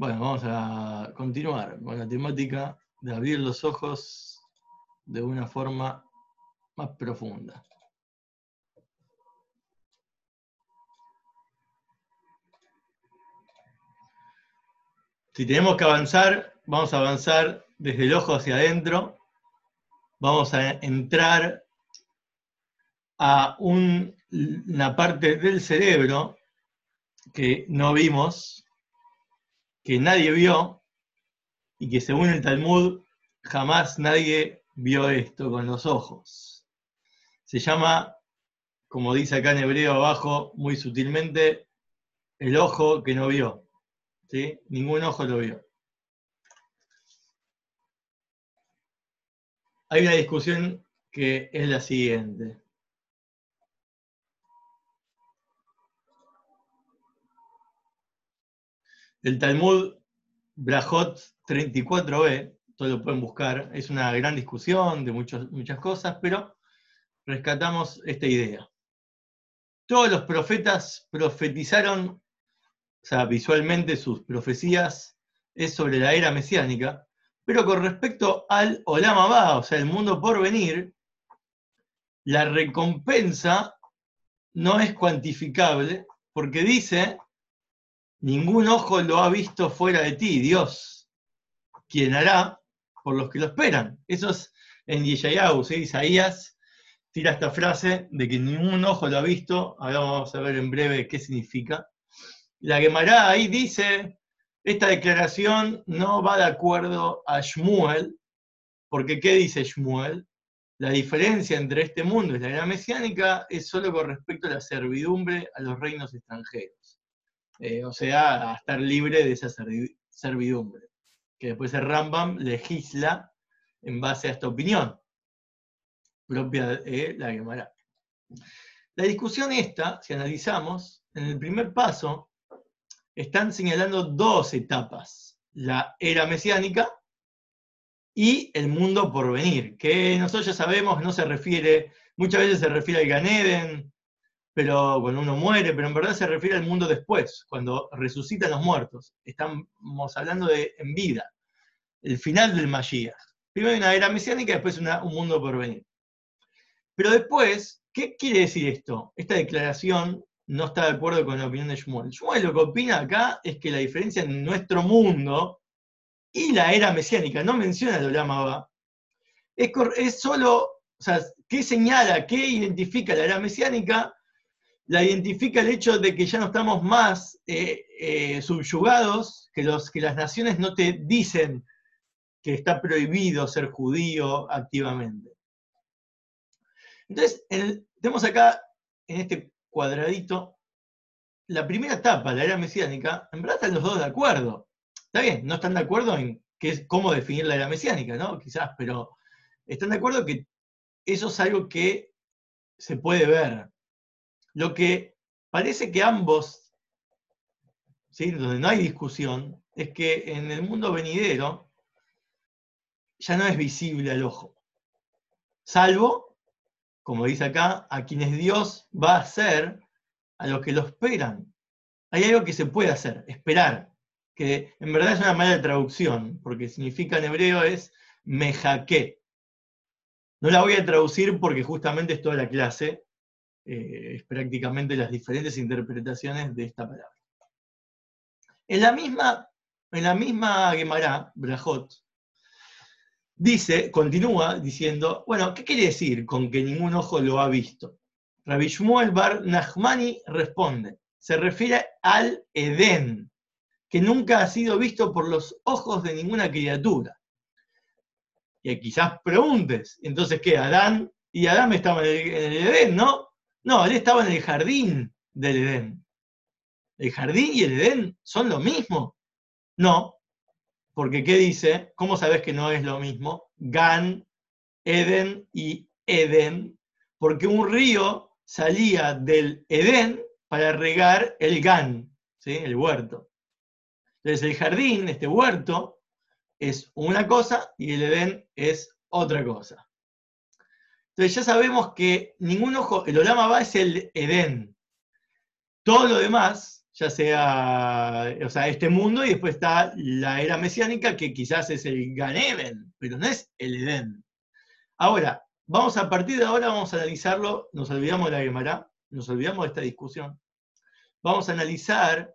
Bueno, vamos a continuar con la temática de abrir los ojos de una forma más profunda. Si tenemos que avanzar, vamos a avanzar desde el ojo hacia adentro. Vamos a entrar a una parte del cerebro que no vimos, que nadie vio, y que según el Talmud jamás nadie vio esto con los ojos. Se llama, como dice acá en hebreo abajo, muy sutilmente, el ojo que no vio. ¿Sí? Ningún ojo lo vio. Hay una discusión que es la siguiente. El Talmud Brajot 34b, todo lo pueden buscar, es una gran discusión de muchas cosas, pero rescatamos esta idea. Todos los profetas profetizaron, o sea, visualmente sus profecías es sobre la era mesiánica, pero con respecto al Olam Abba, o sea, el mundo por venir, la recompensa no es cuantificable, porque dice Ningún ojo lo ha visto fuera de ti, Dios, quien hará por los que lo esperan. Eso es en Yeshayahu, Isaías tira esta frase de que ningún ojo lo ha visto, ahora vamos a ver en breve qué significa. La Gemara ahí dice, esta declaración no va de acuerdo a Shmuel, porque ¿qué dice Shmuel? La diferencia entre este mundo y la era mesiánica es solo con respecto a la servidumbre a los reinos extranjeros. Eh, o sea, a estar libre de esa servidumbre. Que después el Rambam legisla en base a esta opinión propia de la Gemara. La discusión esta, si analizamos, en el primer paso, están señalando dos etapas, la era mesiánica y el mundo por venir, que nosotros ya sabemos no se refiere, muchas veces se refiere al Ganeden, pero cuando uno muere, pero en verdad se refiere al mundo después, cuando resucitan los muertos. Estamos hablando de en vida, el final del Mashiach. Primero una era mesiánica y después un mundo por venir. Pero después, ¿qué quiere decir esto? Esta declaración no está de acuerdo con la opinión de Shmuel. Shmuel lo que opina acá es que la diferencia en nuestro mundo y la era mesiánica, no menciona lo llamaba, es, es solo, o sea, ¿qué señala, qué identifica la era mesiánica? La identifica el hecho de que ya no estamos más eh, eh, subyugados, que, los, que las naciones no te dicen que está prohibido ser judío activamente. Entonces, tenemos acá, en este cuadradito, la primera etapa, la era mesiánica, en verdad están los dos de acuerdo. Está bien, no están de acuerdo en qué, cómo definir la era mesiánica, ¿no? Quizás, pero están de acuerdo que eso es algo que se puede ver, lo que parece que ambos, ¿sí? donde no hay discusión, es que en el mundo venidero ya no es visible al ojo. Salvo, como dice acá, a quienes Dios va a hacer, a los que lo esperan. Hay algo que se puede hacer, esperar, que en verdad es una mala traducción, porque significa en hebreo es mejaque. No la voy a traducir porque justamente es toda la clase, eh, es prácticamente las diferentes interpretaciones de esta palabra. En la misma, en la misma Gemara, Brajot, dice, continúa diciendo, bueno, ¿qué quiere decir con que ningún ojo lo ha visto? Rabbi Shmuel Bar Nachmani responde, se refiere al Edén, que nunca ha sido visto por los ojos de ninguna criatura. Y quizás preguntes, entonces, ¿qué? Adán y Adán estaban en el Edén, ¿no? No, él estaba en el jardín del Edén. ¿El jardín y el Edén son lo mismo? No, porque ¿qué dice? ¿Cómo sabes que no es lo mismo? Gan, Eden y Eden, porque un río salía del Edén para regar el Gan, ¿sí? el huerto. Entonces el jardín, este huerto, es una cosa y el Edén es otra cosa. Entonces ya sabemos que ningún ojo, el Olama va es el Edén. Todo lo demás ya sea, o sea, este mundo y después está la era mesiánica que quizás es el Ganeben, pero no es el Edén. Ahora, vamos a partir de ahora, vamos a analizarlo, nos olvidamos de la Gemara, nos olvidamos de esta discusión, vamos a analizar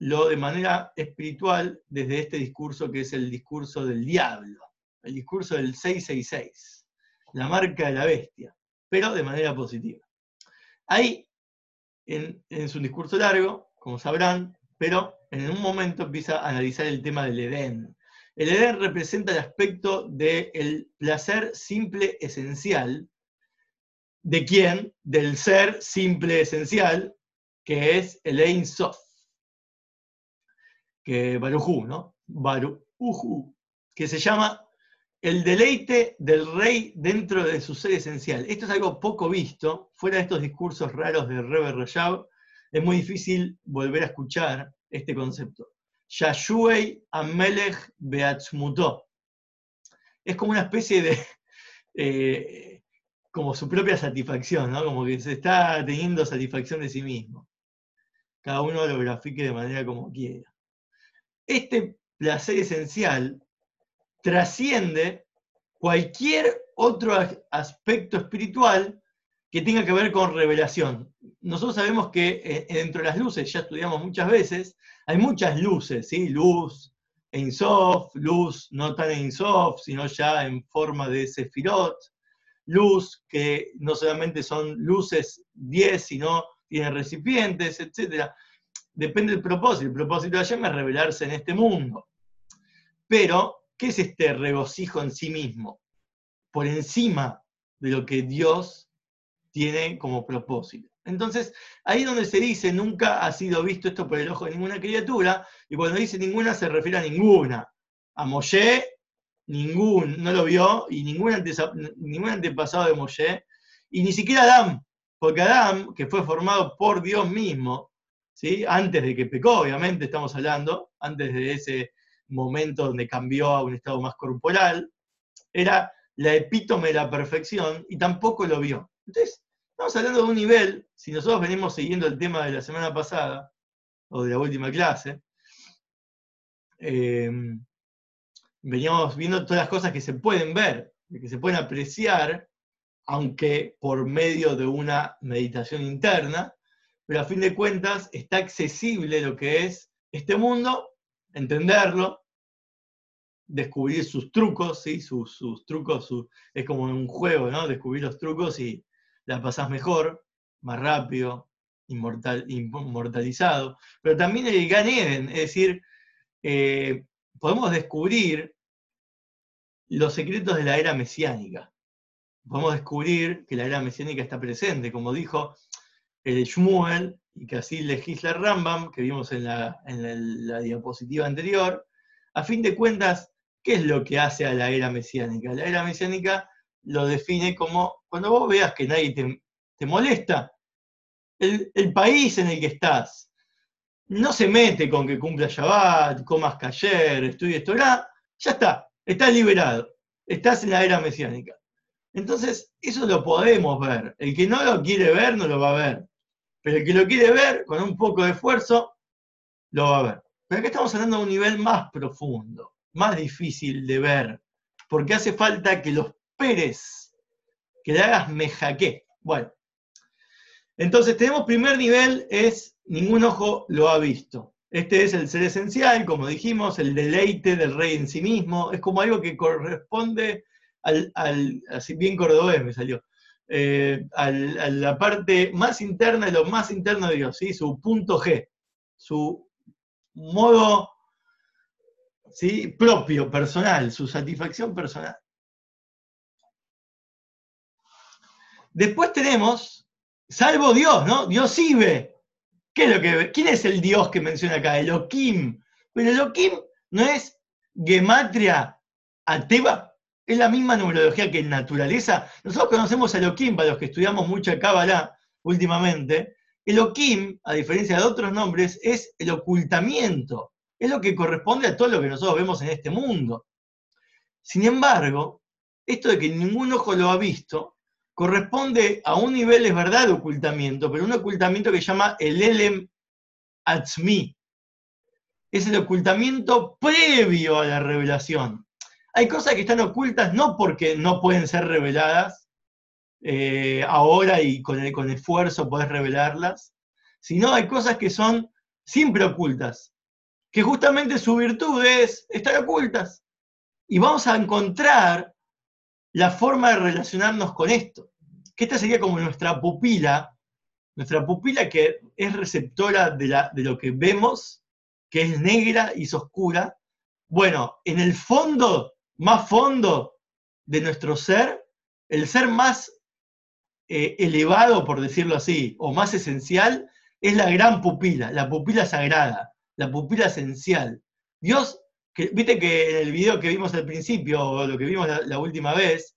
lo de manera espiritual desde este discurso que es el discurso del diablo, el discurso del 666, la marca de la bestia, pero de manera positiva. Ahí, en, su discurso largo, como sabrán, pero en un momento empieza a analizar el tema del Edén. El Edén representa el aspecto del placer simple esencial. ¿De quién? Del ser simple esencial, que es el Ein Sof. Que Barujú, ¿no? Barujú, que se llama el deleite del rey dentro de su ser esencial. Esto es algo poco visto, fuera de estos discursos raros de Rebe Rajab, es muy difícil volver a escuchar este concepto. Yashuei Amelech Beatzmuto. Es como una especie de, eh, como su propia satisfacción, ¿no? Como que se está teniendo satisfacción de sí mismo. Cada uno lo grafique de manera como quiera. Este placer esencial trasciende cualquier otro aspecto espiritual que tenga que ver con revelación. Nosotros sabemos que eh, dentro de las luces, ya estudiamos muchas veces, hay muchas luces, ¿sí? Luz en soft, luz no tan en soft, sino ya en forma de sefirot, luz que no solamente son luces 10, sino tienen recipientes, etc. Depende del propósito. El propósito de Hashem es revelarse en este mundo. Pero, ¿qué es este regocijo en sí mismo? Por encima de lo que Dios tiene como propósito. Entonces, ahí donde se dice nunca ha sido visto esto por el ojo de ninguna criatura, y cuando dice ninguna se refiere a ninguna. A Moshe, ningún, no lo vio, y ningún, antepasado de Moshe, y ni siquiera Adán, porque Adán, que fue formado por Dios mismo, ¿sí? antes de que pecó, obviamente estamos hablando, antes de ese momento donde cambió a un estado más corporal, era la epítome de la perfección y tampoco lo vio. Entonces, Estamos hablando de un nivel, si nosotros venimos siguiendo el tema de la semana pasada, o de la última clase, eh, veníamos viendo todas las cosas que se pueden ver, que se pueden apreciar, aunque por medio de una meditación interna, pero a fin de cuentas está accesible lo que es este mundo, entenderlo, descubrir sus trucos, ¿sí? sus, trucos, es como un juego, ¿no? Descubrir los trucos y la pasás mejor, más rápido, inmortal, inmortalizado, pero también el Gan Eden, es decir, eh, podemos descubrir los secretos de la era mesiánica. Podemos descubrir que la era mesiánica está presente, como dijo el Shmuel, y que así legisla Rambam, que vimos en la, diapositiva anterior. A fin de cuentas, ¿qué es lo que hace a la era mesiánica? La era mesiánica lo define como cuando vos veas que nadie te, molesta, el, país en el que estás no se mete con que cumpla Shabbat, comas cayer, estudies Torah, ya está, estás liberado, estás en la era mesiánica. Entonces, eso lo podemos ver. El que no lo quiere ver, no lo va a ver. Pero el que lo quiere ver, con un poco de esfuerzo, lo va a ver. Pero aquí estamos hablando de un nivel más profundo, más difícil de ver, porque hace falta que los Pérez, que le hagas mejaque. Bueno, entonces tenemos primer nivel, es ningún ojo lo ha visto. Este es el ser esencial, como dijimos, el deleite del rey en sí mismo, es como algo que corresponde al, así bien cordobés me salió, eh, a la parte más interna de lo más interno de Dios, ¿sí? su punto G, su modo ¿sí? propio, personal, su satisfacción personal. Después tenemos, salvo Dios, ¿no? Dios sí ve. ¿Qué es lo que ¿Quién es el Dios que menciona acá? Elohim. Pero Elohim no es gematria ateva, es la misma numerología que en naturaleza. Nosotros conocemos a Elohim, para los que estudiamos mucha Kabbalah últimamente. Elohim, a diferencia de otros nombres, es el ocultamiento. Es lo que corresponde a todo lo que nosotros vemos en este mundo. Sin embargo, esto de que ningún ojo lo ha visto, corresponde a un nivel, es verdad, de ocultamiento, pero un ocultamiento que se llama el Elem atzmi. Es el ocultamiento previo a la revelación. Hay cosas que están ocultas no porque no pueden ser reveladas eh, ahora y con, con esfuerzo podés revelarlas, sino hay cosas que son siempre ocultas, que justamente su virtud es estar ocultas. Y vamos a encontrar la forma de relacionarnos con esto, que esta sería como nuestra pupila, nuestra pupila que es receptora de, la, de lo que vemos, que es negra y es oscura. Bueno, en el fondo, más fondo de nuestro ser, el ser más eh, elevado, por decirlo así, o más esencial, es la gran pupila, la pupila sagrada, la pupila esencial. Dios, viste que en el video que vimos al principio, o lo que vimos la, última vez,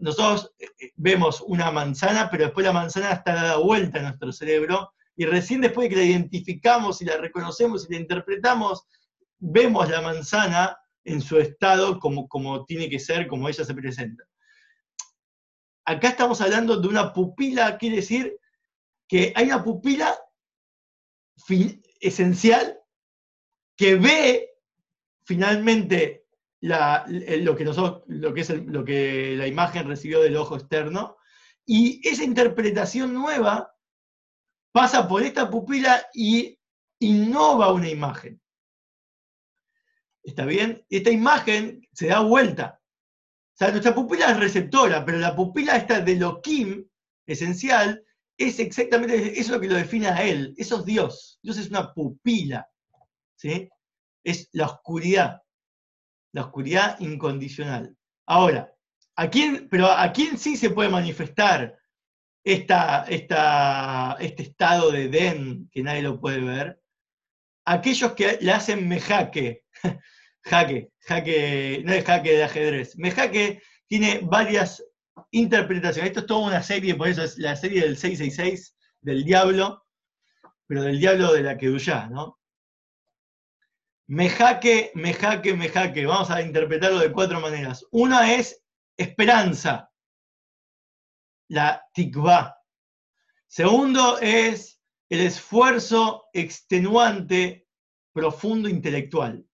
nosotros eh, eh, vemos una manzana, pero después la manzana está dada vuelta en nuestro cerebro, y recién después de que la identificamos y la reconocemos y la interpretamos, vemos la manzana en su estado como, como tiene que ser, como ella se presenta. Acá estamos hablando de una pupila, quiere decir que hay una pupila esencial que ve finalmente lo, que nosotros, lo, que es lo que la imagen recibió del ojo externo, y esa interpretación nueva pasa por esta pupila y innova una imagen. ¿Está bien? Esta imagen se da vuelta. O sea, nuestra pupila es receptora, pero la pupila esta de lo Kim, esencial, es exactamente, eso es lo que lo define a él, eso es Dios. Dios es una pupila, ¿sí? Es la oscuridad, la oscuridad incondicional. Ahora, ¿a quién, pero ¿a quién sí se puede manifestar esta, esta, este estado de Den que nadie lo puede ver? Aquellos que le hacen mejaque, jaque, jaque, no es jaque de ajedrez, mejaque tiene varias interpretación. Esto es toda una serie, por eso es la serie del 666 del diablo, pero del diablo de la Kedushá, ¿no? Me jaque, me jaque, me jaque. Vamos a interpretarlo de cuatro maneras. Una es esperanza, la tikva. Segundo es el esfuerzo extenuante, profundo intelectual.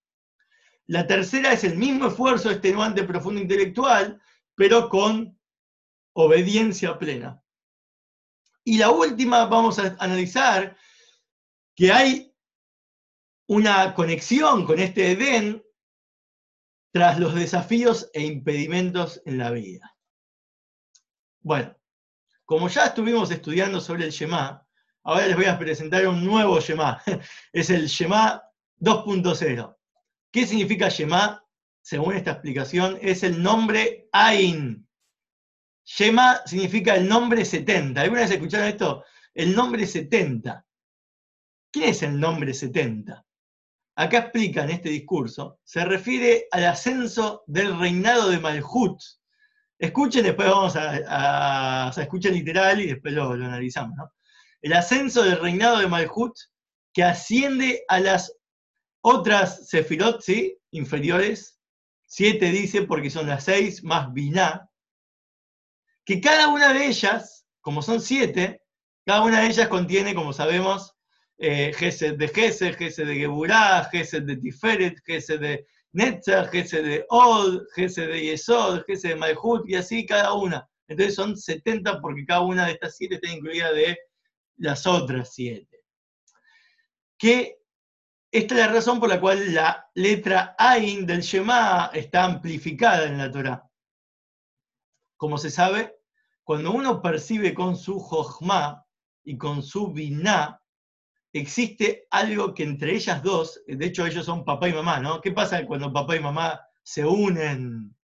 La tercera es el mismo esfuerzo extenuante, profundo intelectual, pero con obediencia plena. Y la última, vamos a analizar que hay una conexión con este Edén tras los desafíos e impedimentos en la vida. Bueno, como ya estuvimos estudiando sobre el Shema, ahora les voy a presentar un nuevo Shema. Es el Shema 2.0. ¿Qué significa Shema? Según esta explicación, es el nombre Ain, Shema significa el nombre 70. ¿Alguna vez escucharon esto? El nombre 70. ¿Quién es el nombre 70? Acá explica en este discurso, se refiere al ascenso del reinado de Malhut. Escuchen, después vamos a, a, escuchen literal y después lo, analizamos. El ascenso del reinado de Malhut que asciende a las otras sefirot, ¿sí? Inferiores. Siete dice porque son las seis más Binah, que cada una de ellas, como son siete, cada una de ellas contiene, como sabemos, eh, de Gesed, Gesed de Geburah, Gesed de Tiferet, Gesed de Netzach, Gesed de Od, Gesed de Yesod, Gesed de Malhut, y así cada una. Entonces son 70 porque cada una de estas siete está incluida de las otras siete. Que esta es la razón por la cual la letra Ain del Shema está amplificada en la Torah. Como se sabe, cuando uno percibe con su Jochma y con su Binah, existe algo que entre ellas dos, de hecho ellos son papá y mamá, ¿no? ¿Qué pasa cuando papá y mamá se unen?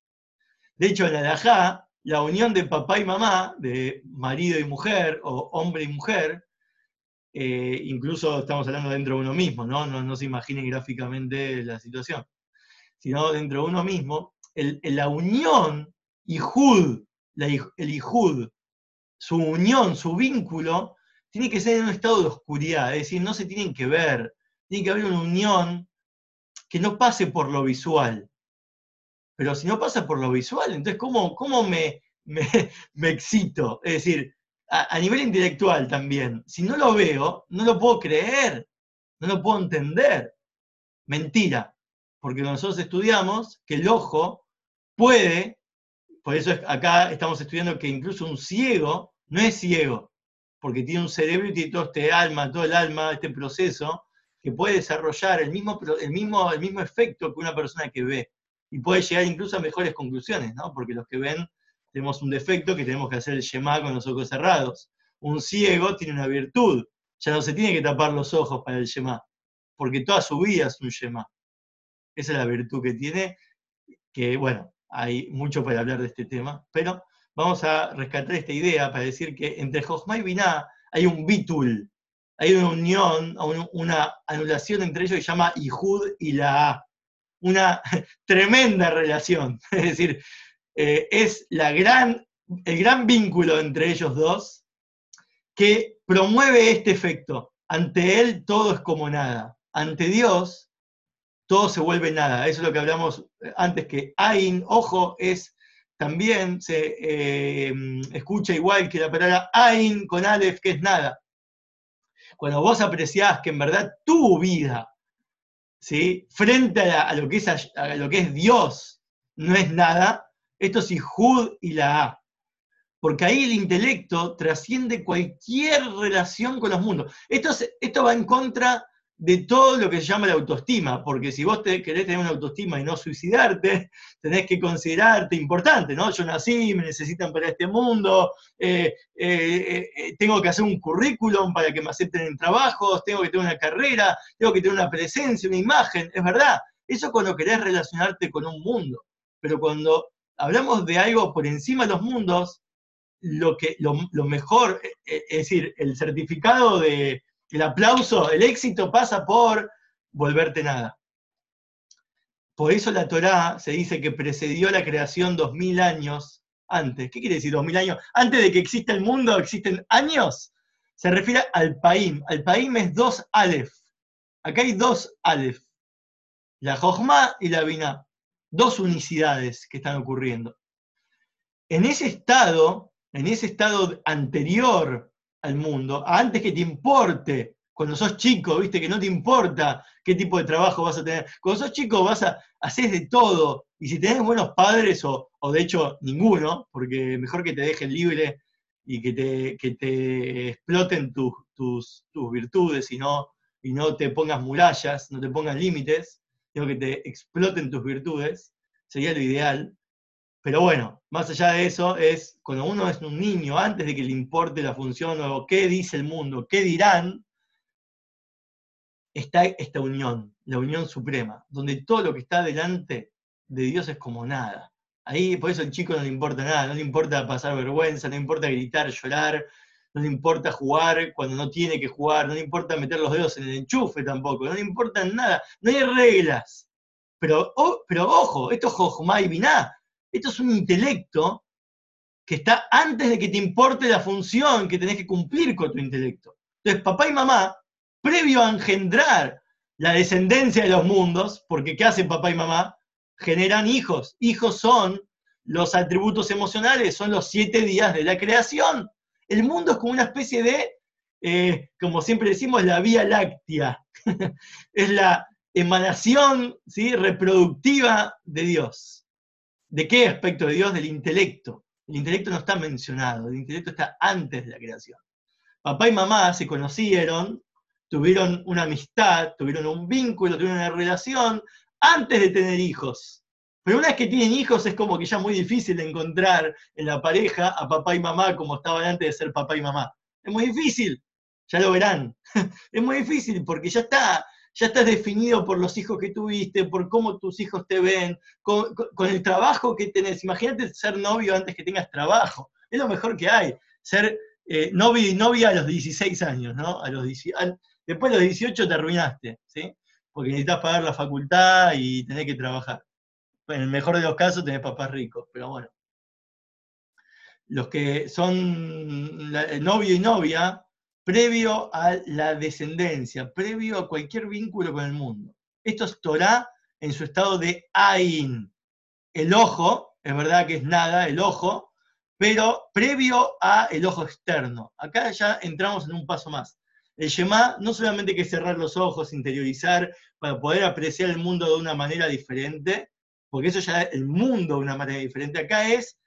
De hecho, en la Dajá, la unión de papá y mamá, de marido y mujer, o hombre y mujer, eh, incluso estamos hablando dentro de uno mismo, ¿no? No, se imaginen gráficamente la situación, sino dentro de uno mismo, la unión y Jud el Ijud, su unión, su vínculo, tiene que ser en un estado de oscuridad, es decir, no se tienen que ver, tiene que haber una unión que no pase por lo visual. Pero si no pasa por lo visual, entonces, ¿cómo, cómo me, me, excito? Es decir, a, nivel intelectual también, si no lo veo, no lo puedo creer. no lo puedo entender. Mentira, porque nosotros estudiamos que el ojo puede, por eso acá estamos estudiando que incluso un ciego no es ciego, porque tiene un cerebro y tiene todo este alma, todo el alma, este proceso, que puede desarrollar el mismo, el mismo, el mismo efecto que una persona que ve. Y puede llegar incluso a mejores conclusiones, ¿no? Porque los que ven tenemos un defecto que tenemos que hacer el Shema con los ojos cerrados. Un ciego tiene una virtud, ya no se tiene que tapar los ojos para el Shema, porque toda su vida es un Shema. Esa es la virtud que tiene, que bueno, hay mucho para hablar de este tema, pero vamos a rescatar esta idea para decir que entre Jochma y Binah hay un bitul, hay una unión, una anulación entre ellos que se llama Ihud y la A. Una tremenda relación. Es decir, eh, es la gran, el gran vínculo entre ellos dos que promueve este efecto. Ante Él todo es como nada. Ante Dios todo se vuelve nada. Eso es lo que hablamos eh, antes, que Ain, ojo, es también se eh, escucha igual que la palabra Ain con Aleph, que es nada. Cuando vos apreciás que en verdad tu vida, ¿sí? frente a, lo que es, a lo que es Dios, no es nada, esto es Ijud y la A. Porque ahí el intelecto trasciende cualquier relación con los mundos. Esto, va en contra de todo lo que se llama la autoestima, porque si vos te, querés tener una autoestima y no suicidarte, tenés que considerarte importante, ¿no? Yo nací, me necesitan para este mundo, eh, eh, eh, tengo que hacer un currículum para que me acepten en trabajos, tengo que tener una carrera, tengo que tener una presencia, una imagen, es verdad, eso cuando querés relacionarte con un mundo, pero cuando hablamos de algo por encima de los mundos, lo, que, lo, mejor, es decir, el certificado de, el aplauso, el éxito pasa por volverte nada. Por eso la Torá se dice que precedió la creación dos mil años antes. ¿Qué quiere decir dos mil años? Antes de que exista el mundo, ¿existen años? Se refiere al Paim. Al Paim es dos Aleph. Acá hay dos Aleph. La Jochma y la Binah dos unicidades que están ocurriendo. En ese estado, en ese estado anterior al mundo, antes que te importe, cuando sos chico, viste que no te importa qué tipo de trabajo vas a tener, cuando sos chico vas a hacer de todo, y si tenés buenos padres, o, de hecho ninguno, porque mejor que te dejen libre y que te, que te exploten tus, tus, virtudes y no, y no te pongas murallas, no te pongas límites, que te exploten tus virtudes, sería lo ideal. Pero bueno, más allá de eso, es cuando uno es un niño, antes de que le importe la función o qué dice el mundo, qué dirán, está esta unión, la unión suprema, donde todo lo que está delante de Dios es como nada. Ahí por eso al chico no le importa nada, no le importa pasar vergüenza, no le importa gritar, llorar, no le importa jugar cuando no tiene que jugar, no le importa meter los dedos en el enchufe tampoco, no le importa nada, no hay reglas. Pero, pero ojo, esto es Jochma y Binah, esto es un intelecto que está antes de que te importe la función que tenés que cumplir con tu intelecto. Entonces, papá y mamá, previo a engendrar la descendencia de los mundos, porque ¿qué hacen papá y mamá? Generan hijos. Hijos son los atributos emocionales, son los siete días de la creación el mundo es como una especie de, eh, como siempre decimos, la vía láctea. es la emanación ¿sí? reproductiva de Dios. ¿De qué aspecto de Dios? Del intelecto. El intelecto no está mencionado, el intelecto está antes de la creación. Papá y mamá se conocieron, tuvieron una amistad, tuvieron un vínculo, tuvieron una relación antes de tener hijos. Pero una vez que tienen hijos es como que ya muy difícil encontrar en la pareja a papá y mamá como estaban antes de ser papá y mamá. Es muy difícil, ya lo verán. es muy difícil porque ya está, ya estás definido por los hijos que tuviste, por cómo tus hijos te ven, con, el trabajo que tenés. Imagínate ser novio antes que tengas trabajo. Es lo mejor que hay. Ser eh, novio y novia a los 16 años, ¿no? A los, después de los 18 te arruinaste, ¿sí? Porque necesitas pagar la facultad y tenés que trabajar en el mejor de los casos tenés papás ricos, pero bueno. Los que son novio y novia, previo a la descendencia, previo a cualquier vínculo con el mundo. Esto es Torah en su estado de Ain. El ojo, es verdad que es nada, el ojo, pero previo a el ojo externo. Acá ya entramos en un paso más. El Shema no solamente que cerrar los ojos, interiorizar, para poder apreciar el mundo de una manera diferente, porque eso ya el mundo de una manera diferente. Acá es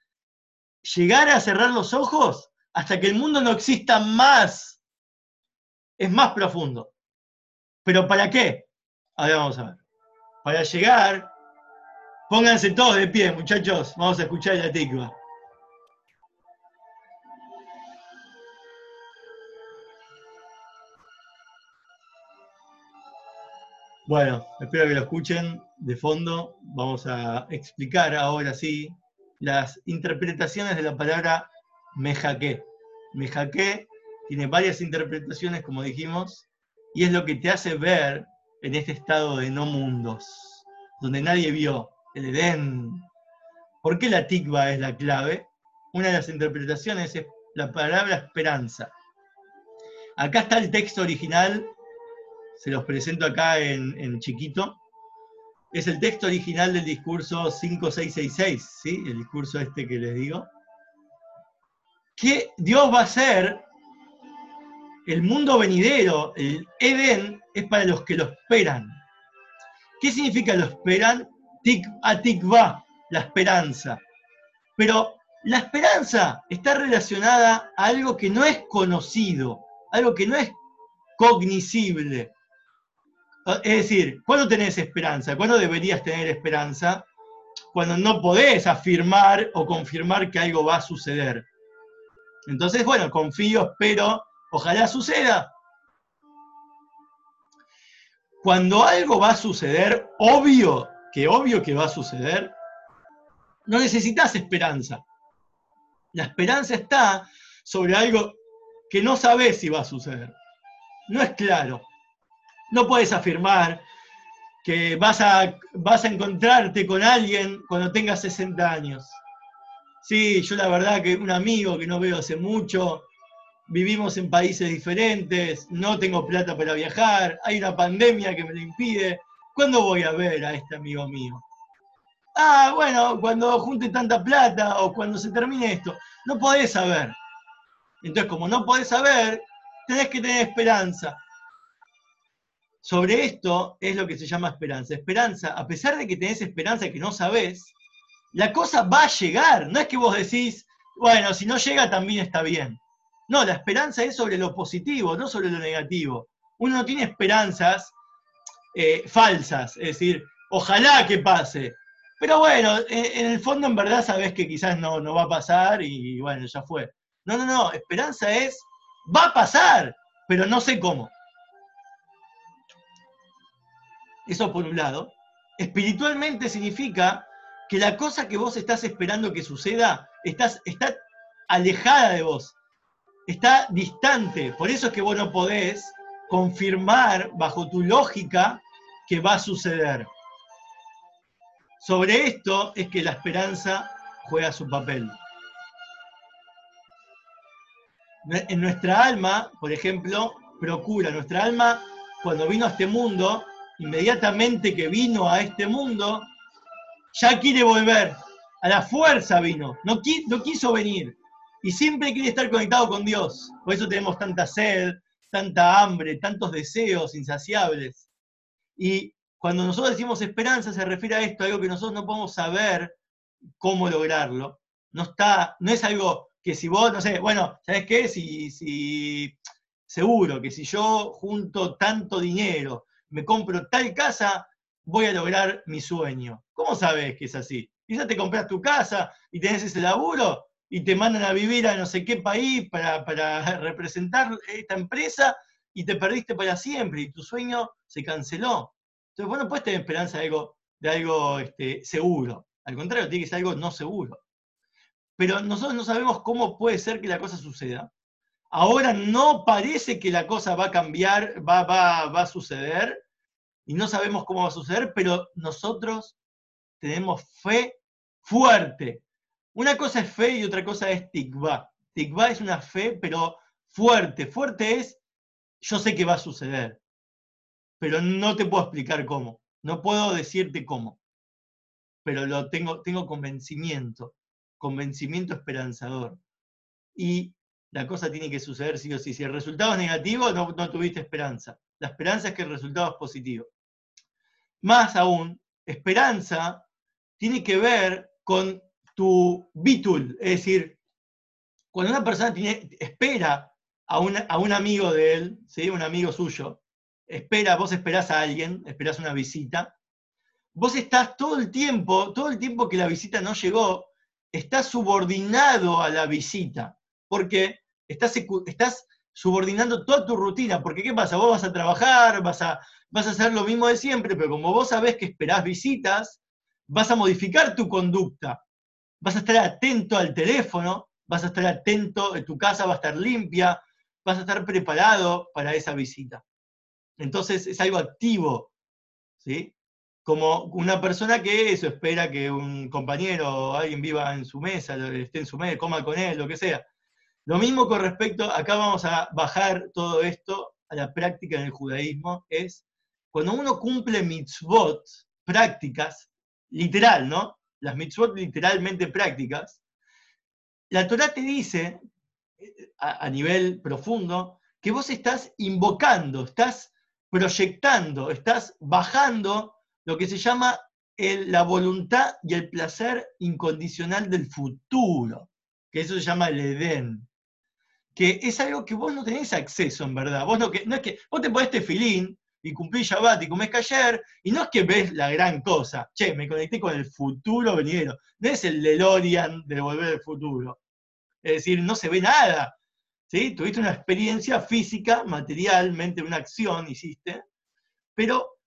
llegar a cerrar los ojos hasta que el mundo no exista más. Es más profundo. ¿Pero para qué? Ahora vamos a ver. Para llegar, pónganse todos de pie, muchachos. Vamos a escuchar la tikva. Bueno, espero que lo escuchen de fondo. Vamos a explicar ahora sí las interpretaciones de la palabra mejaque. Mejaque tiene varias interpretaciones, como dijimos, y es lo que te hace ver en este estado de no mundos, donde nadie vio el Edén. ¿Por qué la tikva es la clave? Una de las interpretaciones es la palabra esperanza. Acá está el texto original se los presento acá en, chiquito. Es el texto original del discurso 5666, ¿sí? el discurso este que les digo. Que Dios va a ser el mundo venidero, el Edén, es para los que lo esperan. ¿Qué significa lo esperan? Tik, va, la esperanza. Pero la esperanza está relacionada a algo que no es conocido, algo que no es cognoscible. Ah, es decir, ¿cuándo tenés esperanza? ¿Cuándo deberías tener esperanza? Cuando no podés afirmar o confirmar que algo va a suceder. Entonces, bueno, confío, espero, ojalá suceda. Cuando algo va a suceder, obvio, que obvio que va a suceder, no necesitas esperanza. La esperanza está sobre algo que no sabes si va a suceder. No es claro no puedes afirmar que vas a, vas a encontrarte con alguien cuando tengas 60 años. Sí, yo la verdad que un amigo que no veo hace mucho, vivimos en países diferentes, no tengo plata para viajar, hay una pandemia que me lo impide. ¿Cuándo voy a ver a este amigo mío? Ah, bueno, cuando junte tanta plata o cuando se termine esto. No podés saber. Entonces, como no podés saber, tenés que tener esperanza. Sobre esto es lo que se llama esperanza. Esperanza, a pesar de que tenés esperanza que no sabés, la cosa va a llegar. No es que vos decís, bueno, si no llega también está bien. No, la esperanza es sobre lo positivo, no sobre lo negativo. Uno no tiene esperanzas eh, falsas, es decir, ojalá que pase. Pero bueno, en, el fondo en verdad sabés que quizás no, no va a pasar y bueno, ya fue. No, no, no, esperanza es, va a pasar, pero no sé cómo. Eso por un lado. Espiritualmente significa que la cosa que vos estás esperando que suceda estás, está alejada de vos, está distante. Por eso es que vos no podés confirmar bajo tu lógica que va a suceder. Sobre esto es que la esperanza juega su papel. En nuestra alma, por ejemplo, procura, nuestra alma cuando vino a este mundo, inmediatamente que vino a este mundo, ya quiere volver. A la fuerza vino, no, quiso venir. Y siempre quiere estar conectado con Dios. Por eso tenemos tanta sed, tanta hambre, tantos deseos insaciables. Y cuando nosotros decimos esperanza se refiere a esto, algo que nosotros no podemos saber cómo lograrlo. No, está, no es algo que si vos, no sé, bueno, ¿sabes qué? Si, si, seguro que si yo junto tanto dinero, me compro tal casa, voy a lograr mi sueño. ¿Cómo sabes que es así? Quizás te compras tu casa y tenés ese laburo y te mandan a vivir a no sé qué país para, representar esta empresa y te perdiste para siempre y tu sueño se canceló. Entonces vos no puedes tener esperanza de algo, de algo este, seguro. Al contrario, tiene que ser algo no seguro. Pero nosotros no sabemos cómo puede ser que la cosa suceda. Ahora no parece que la cosa va a cambiar, va, va, va a suceder, y no sabemos cómo va a suceder, pero nosotros tenemos fe fuerte. Una cosa es fe y otra cosa es tikva. Tikva es una fe, pero fuerte. Fuerte es, yo sé que va a suceder, pero no te puedo explicar cómo. No puedo decirte cómo, pero lo tengo, tengo convencimiento, convencimiento esperanzador. Y la cosa tiene que suceder sí o sí. Si el resultado es negativo, no, no tuviste esperanza. La esperanza es que el resultado es positivo. Más aún, esperanza tiene que ver con tu bitul, es decir, cuando una persona tiene, espera a un, a un amigo de él, ¿sí? un amigo suyo, espera, vos esperás a alguien, esperás una visita, vos estás todo el tiempo, todo el tiempo que la visita no llegó, estás subordinado a la visita, porque estás, estás subordinando toda tu rutina, porque ¿qué pasa? Vos vas a trabajar, vas a, vas a hacer lo mismo de siempre, pero como vos sabés que esperás visitas, vas a modificar tu conducta, vas a estar atento al teléfono, vas a estar atento, tu casa va a estar limpia, vas a estar preparado para esa visita. Entonces es algo activo, ¿sí? Como una persona que eso espera que un compañero o alguien viva en su mesa, esté en su mesa, coma con él, lo que sea. Lo mismo con respecto, acá vamos a bajar todo esto a la práctica en el judaísmo, es cuando uno cumple mitzvot, prácticas, literal, ¿no? Las mitzvot literalmente prácticas, la Torah te dice, a, nivel profundo, que vos estás invocando, estás proyectando, estás bajando lo que se llama la voluntad y el placer incondicional del futuro, que eso se llama el Edén, que es algo que vos no tenés acceso en verdad. Vos no, que, no es que vos te pones filín y cumplís Shabbat y comés ayer, y no es que ves la gran cosa. Che, me conecté con el futuro venidero. No es el DeLorean de volver al futuro. Es decir, no se ve nada. ¿sí? Tuviste una experiencia física, materialmente, una acción hiciste, pero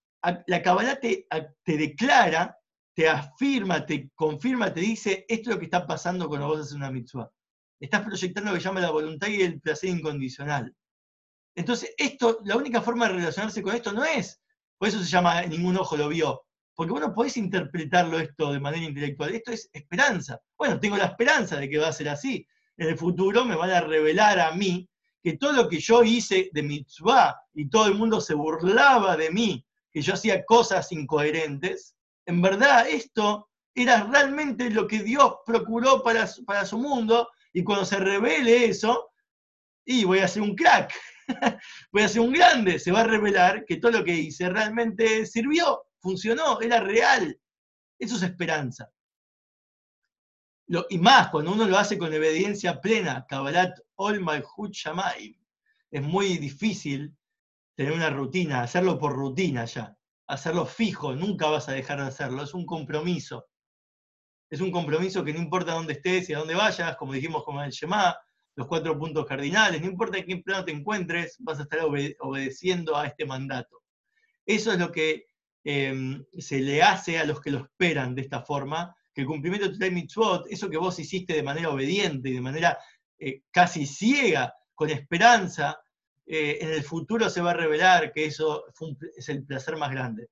la Kabbalah te, te declara, te afirma, te confirma, te dice, esto es lo que está pasando cuando vos haces una mitzvah. Estás proyectando lo que llama la voluntad y el placer incondicional. Entonces, esto, la única forma de relacionarse con esto no es, por eso se llama ningún ojo lo vio, porque vos no podés interpretarlo esto de manera intelectual, esto es esperanza. Bueno, tengo la esperanza de que va a ser así, en el futuro me van a revelar a mí que todo lo que yo hice de mitzvah y todo el mundo se burlaba de mí, que yo hacía cosas incoherentes, en verdad esto era realmente lo que Dios procuró para, para su mundo y cuando se revele eso, y voy a ser un crack, voy a ser un grande, se va a revelar que todo lo que hice realmente sirvió, funcionó, era real. Eso es esperanza y más, cuando uno lo hace con obediencia plena, Kabbalat Ol Malhut Shamaim, es muy difícil tener una rutina, hacerlo por rutina ya, hacerlo fijo, nunca vas a dejar de hacerlo, es un compromiso. Es un compromiso que no importa dónde estés y a dónde vayas, como dijimos con el Shema, los cuatro puntos cardinales, no importa en qué plano te encuentres, vas a estar obedeciendo a este mandato. Eso es lo que em, se le hace a los que lo esperan de esta forma, que el cumplimiento de tu mitzvot, eso que vos hiciste de manera obediente y de manera eh, casi ciega, con esperanza, eh, en el futuro se va a revelar que eso es el placer más grande.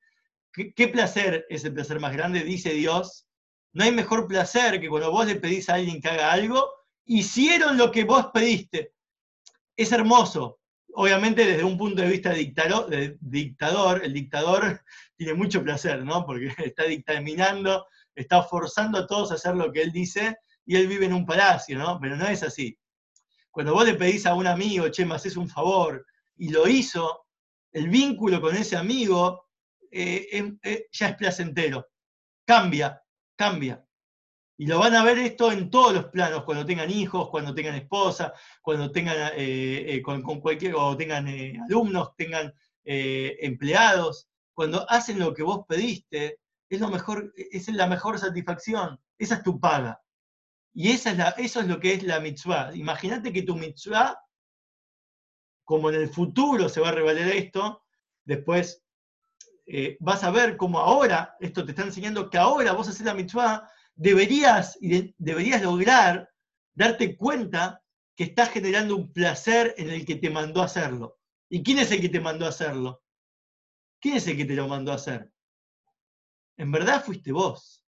¿Qué, placer es el placer más grande? Dice Dios. No hay mejor placer que cuando vos le pedís a alguien que haga algo, hicieron lo que vos pediste. Es hermoso. Obviamente desde un punto de vista dictador, de dictador el dictador tiene mucho placer, ¿no? Porque está dictaminando está forzando a todos a hacer lo que él dice y él vive en un palacio, ¿no? Pero no es así. Cuando vos le pedís a un amigo, che, me haces un favor, y lo hizo, el vínculo con ese amigo eh, em, eh, ya es placentero. Cambia, cambia. Y lo van a ver esto en todos los planos, cuando tengan hijos, cuando tengan esposa, cuando tengan eh, con, cualquier, o tengan alumnos, tengan empleados. Cuando hacen lo que vos pediste, es lo mejor, es la mejor satisfacción, esa es tu paga. Y esa es la, eso es lo que es la mitzvah. Imagínate que tu mitzvah, como en el futuro se va a revelar esto, después eh, vas a ver cómo ahora, esto te está enseñando que ahora vos haces la mitzvah, deberías, deberías lograr darte cuenta que estás generando un placer en el que te mandó a hacerlo. ¿Y quién es el que te mandó a hacerlo? ¿Quién es el que te lo mandó a hacer? en verdad fuiste vos.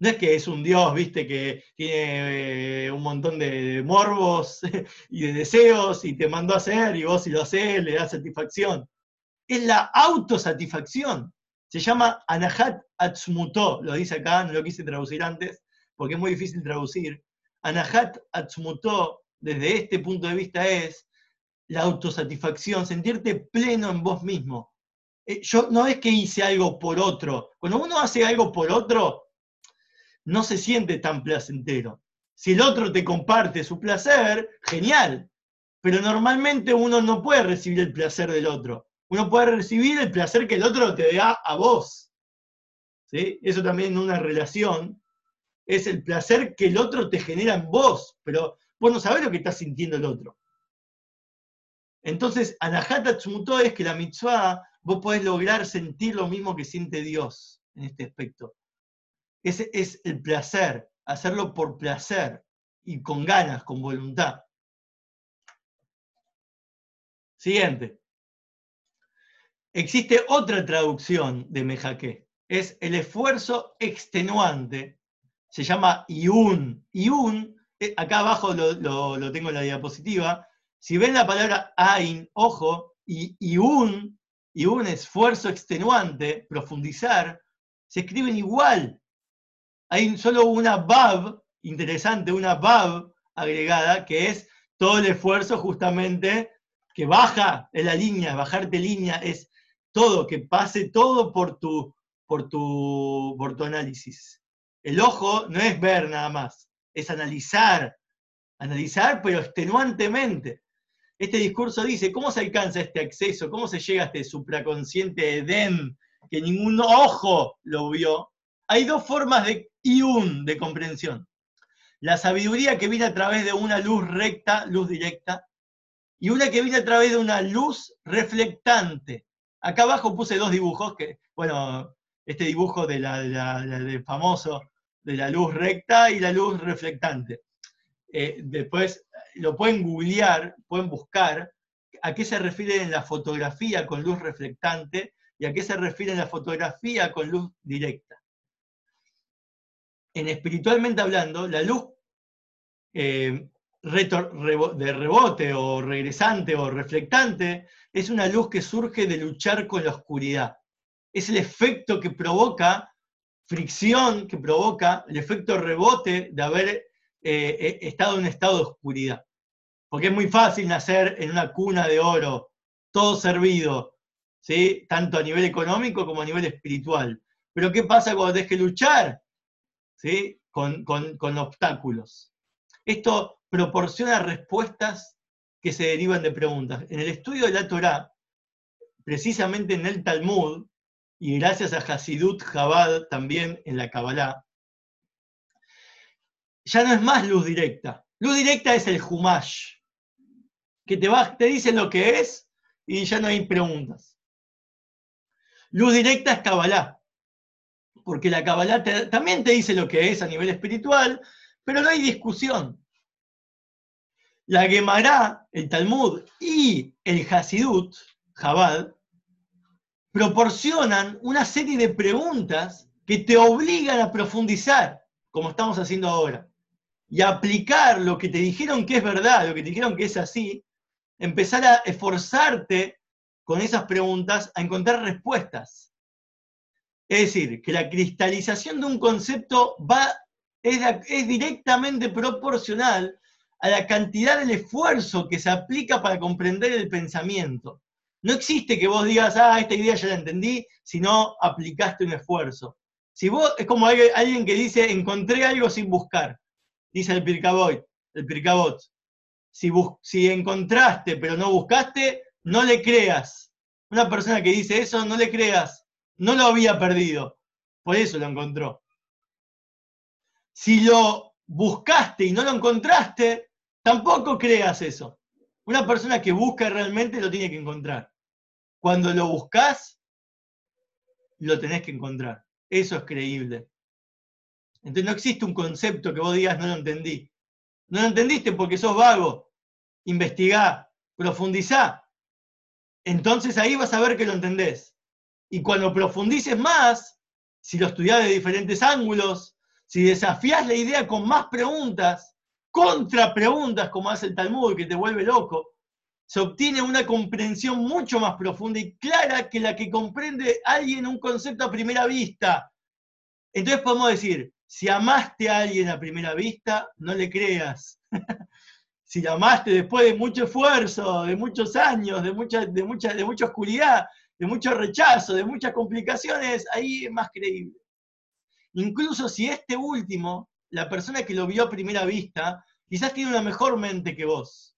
No es que es un Dios, viste, que tiene eh, un montón de morbos y de deseos y te mandó a hacer y vos si lo haces le da satisfacción. Es la autosatisfacción. Se llama Anahat Atzmuto, lo dice acá, no lo quise traducir antes, porque es muy difícil traducir. Anahat Atzmuto desde este punto de vista es la autosatisfacción, sentirte pleno en vos mismo. Eh, yo no es que hice algo por otro. Cuando uno hace algo por otro, no se siente tan placentero. Si el otro te comparte su placer, genial. Pero normalmente uno no puede recibir el placer del otro. Uno puede recibir el placer que el otro te da a vos. ¿Sí? Eso también en una relación es el placer que el otro te genera en vos, pero vos no sabés lo que está sintiendo el otro. Entonces, Anahata Tsumuto es que la mitzvah vos podés lograr sentir lo mismo que siente Dios en este aspecto. Ese es el placer, hacerlo por placer y con ganas, con voluntad. Siguiente. Existe otra traducción de Mejaque. Es el esfuerzo extenuante se llama Iun. Iun, eh, acá abajo lo, tengo en la diapositiva. Si ven la palabra Ain, ojo, y Iun, Iun, esfuerzo extenuante, profundizar, se escriben igual. Hay solo una Bab, interesante, una Bab agregada, que es todo el esfuerzo justamente que baja en la línea, bajarte línea, es todo, que pase todo por tu, por tu, por tu análisis. El ojo no es ver nada más, es analizar, analizar pero extenuantemente. Este discurso dice, ¿cómo se alcanza este acceso? ¿Cómo se llega a este supraconsciente Edén que ningún ojo lo vio? Hay dos formas de iun, de comprensión. La sabiduría que viene a través de una luz recta, luz directa, y una que viene a través de una luz reflectante. Acá abajo puse dos dibujos que, bueno, este dibujo de la, de famoso de la luz recta y la luz reflectante. Eh, después lo pueden googlear, pueden buscar a qué se refiere en la fotografía con luz reflectante y a qué se refiere en la fotografía con luz directa. En espiritualmente hablando, la luz eh, de rebote o regresante o reflectante es una luz que surge de luchar con la oscuridad es el efecto que provoca fricción, que provoca el efecto rebote de haber eh, eh, estado en un estado de oscuridad. Porque es muy fácil nacer en una cuna de oro, todo servido, ¿sí? tanto a nivel económico como a nivel espiritual. Pero ¿qué pasa cuando tienes que luchar ¿sí? con, con obstáculos? Esto proporciona respuestas que se derivan de preguntas. En el estudio de la Torah, precisamente en el Talmud, y gracias a Hasidut Jabad también en la Kabbalah, ya no es más luz directa. Luz directa es el Humash, que te, va, te dice lo que es y ya no hay preguntas. Luz directa es Kabbalah, porque la Kabbalah también te dice lo que es a nivel espiritual, pero no hay discusión. La Gemara, el Talmud y el Hasidut, Jabad, proporcionan una serie de preguntas que te obligan a profundizar, como estamos haciendo ahora, y a aplicar lo que te dijeron que es verdad, lo que te dijeron que es así, empezar a esforzarte con esas preguntas a encontrar respuestas. Es decir, que la cristalización de un concepto va, es directamente proporcional a la cantidad del esfuerzo que se aplica para comprender el pensamiento. No existe que vos digas, ah, esta idea ya la entendí, si no aplicaste un esfuerzo. Si vos, es como alguien que dice, encontré algo sin buscar, dice el Pircabot, el Pircabot. Si, si encontraste pero no buscaste, no le creas. Una persona que dice eso, no le creas. No lo había perdido. Por eso lo encontró. Si lo buscaste y no lo encontraste, tampoco creas eso. Una persona que busca realmente lo tiene que encontrar. Cuando lo buscas, lo tenés que encontrar. Eso es creíble. Entonces no existe un concepto que vos digas no lo entendí. No lo entendiste porque sos vago. Investigá, profundizá. Entonces ahí vas a ver que lo entendés. Y cuando profundices más, si lo estudiás de diferentes ángulos, si desafías la idea con más preguntas, contra preguntas como hace el Talmud, que te vuelve loco, se obtiene una comprensión mucho más profunda y clara que la que comprende alguien un concepto a primera vista. Entonces podemos decir, si amaste a alguien a primera vista, no le creas. si la amaste después de mucho esfuerzo, de muchos años, de mucha, de mucha, de mucha oscuridad, de mucho rechazo, de muchas complicaciones, ahí es más creíble. Incluso si este último, la persona que lo vio a primera vista, quizás tiene una mejor mente que vos.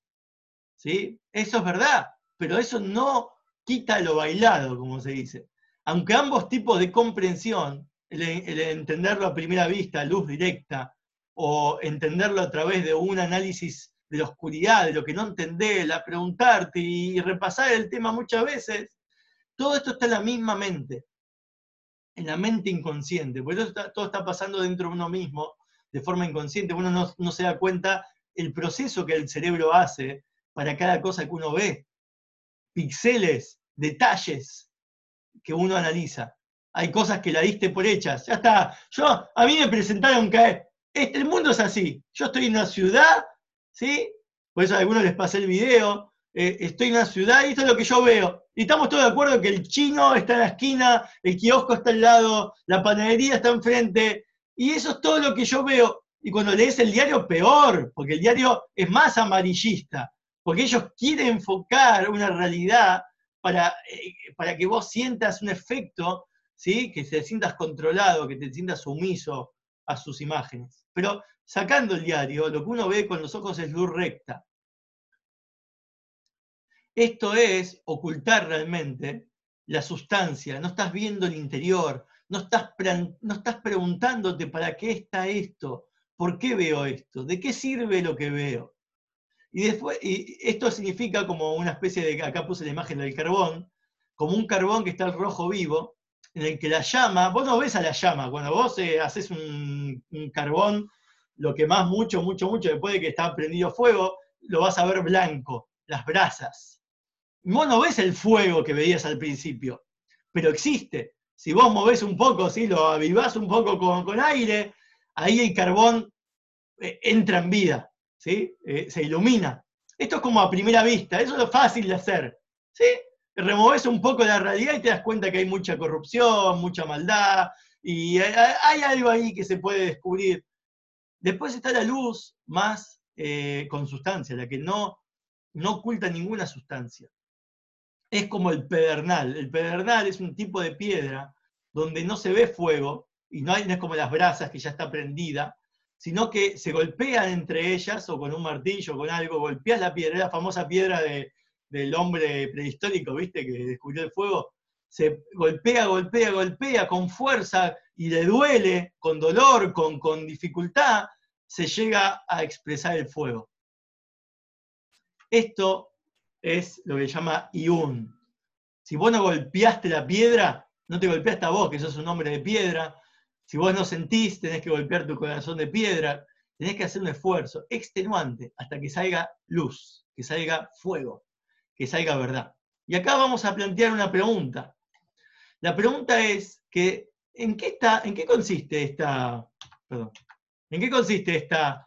¿Sí? Eso es verdad, pero eso no quita lo bailado, como se dice. Aunque ambos tipos de comprensión, el, entenderlo a primera vista, luz directa, o entenderlo a través de un análisis de la oscuridad, de lo que no entendés, la preguntarte y repasar el tema muchas veces, todo esto está en la misma mente, en la mente inconsciente, porque todo está, pasando dentro de uno mismo, de forma inconsciente, uno no, se da cuenta el proceso que el cerebro hace para cada cosa que uno ve, pixeles, detalles que uno analiza. Hay cosas que la diste por hechas. Ya está. Yo, a mí me presentaron que este, el mundo es así. Yo estoy en una ciudad, ¿sí? Por eso a algunos les pasé el video. Eh, estoy en una ciudad y esto es lo que yo veo. Y estamos todos de acuerdo que el chino está en la esquina, el kiosco está al lado, la panadería está enfrente. Y eso es todo lo que yo veo. Y cuando lees el diario, peor, porque el diario es más amarillista porque ellos quieren enfocar una realidad para, eh, para que vos sientas un efecto, ¿sí? que te sientas controlado, que te sientas sumiso a sus imágenes. Pero sacando el diario, lo que uno ve con los ojos es luz recta. Esto es ocultar realmente la sustancia, no estás viendo el interior, no estás, no estás preguntándote para qué está esto, por qué veo esto, de qué sirve lo que veo. Y, después, y esto significa como una especie de, acá puse la imagen del carbón, como un carbón que está al rojo vivo, en el que la llama, vos no ves a la llama, cuando vos eh, haces un, carbón, lo que más mucho, mucho, mucho, después de que está prendido fuego, lo vas a ver blanco, las brasas. Vos no ves el fuego que veías al principio, pero existe. Si vos movés un poco, si lo avivás un poco con, con aire, ahí el carbón eh, entra en vida. ¿sí? Eh, se ilumina. Esto es como a primera vista, eso es fácil de hacer. ¿sí? Removes un poco la realidad y te das cuenta que hay mucha corrupción, mucha maldad, y hay, algo ahí que se puede descubrir. Después está la luz más eh, con sustancia, la que no, no oculta ninguna sustancia. Es como el pedernal. El pedernal es un tipo de piedra donde no se ve fuego, y no, hay, no es como las brasas que ya está prendida, sino que se golpean entre ellas o con un martillo o con algo, golpeas la piedra, la famosa piedra del hombre prehistórico, ¿viste? Que descubrió el fuego, se golpea, golpea, golpea con fuerza y le duele, con dolor, con, con dificultad, se llega a expresar el fuego. Esto es lo que se llama iun. Si vos no golpeaste la piedra, no te golpeaste a vos, que sos un hombre de piedra, si vos no sentís, tenés que golpear tu corazón de piedra, tenés que hacer un esfuerzo extenuante hasta que salga luz, que salga fuego, que salga verdad. Y acá vamos a plantear una pregunta. La pregunta es que, ¿en qué, está, en qué consiste esta, perdón, en qué consiste esta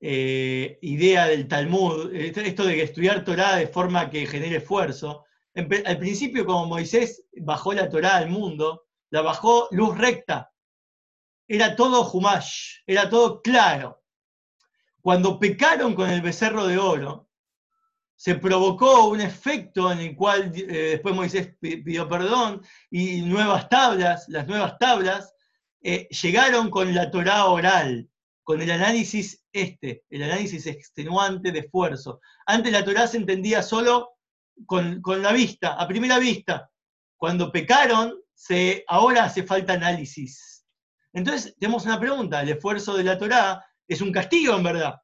eh, idea del Talmud, esto de estudiar Torah de forma que genere esfuerzo? al principio, como Moisés bajó la Torah al mundo, la bajó luz recta. Era todo Humash, era todo claro. Cuando pecaron con el becerro de oro, se provocó un efecto en el cual eh, después Moisés pidió perdón y nuevas tablas, las nuevas tablas, eh, llegaron con la Torah oral, con el análisis este, el análisis extenuante de esfuerzo. Antes la Torah se entendía solo con, la vista, a primera vista. Cuando pecaron, ahora hace falta análisis. Entonces, tenemos una pregunta, ¿el esfuerzo de la Torá es un castigo en verdad?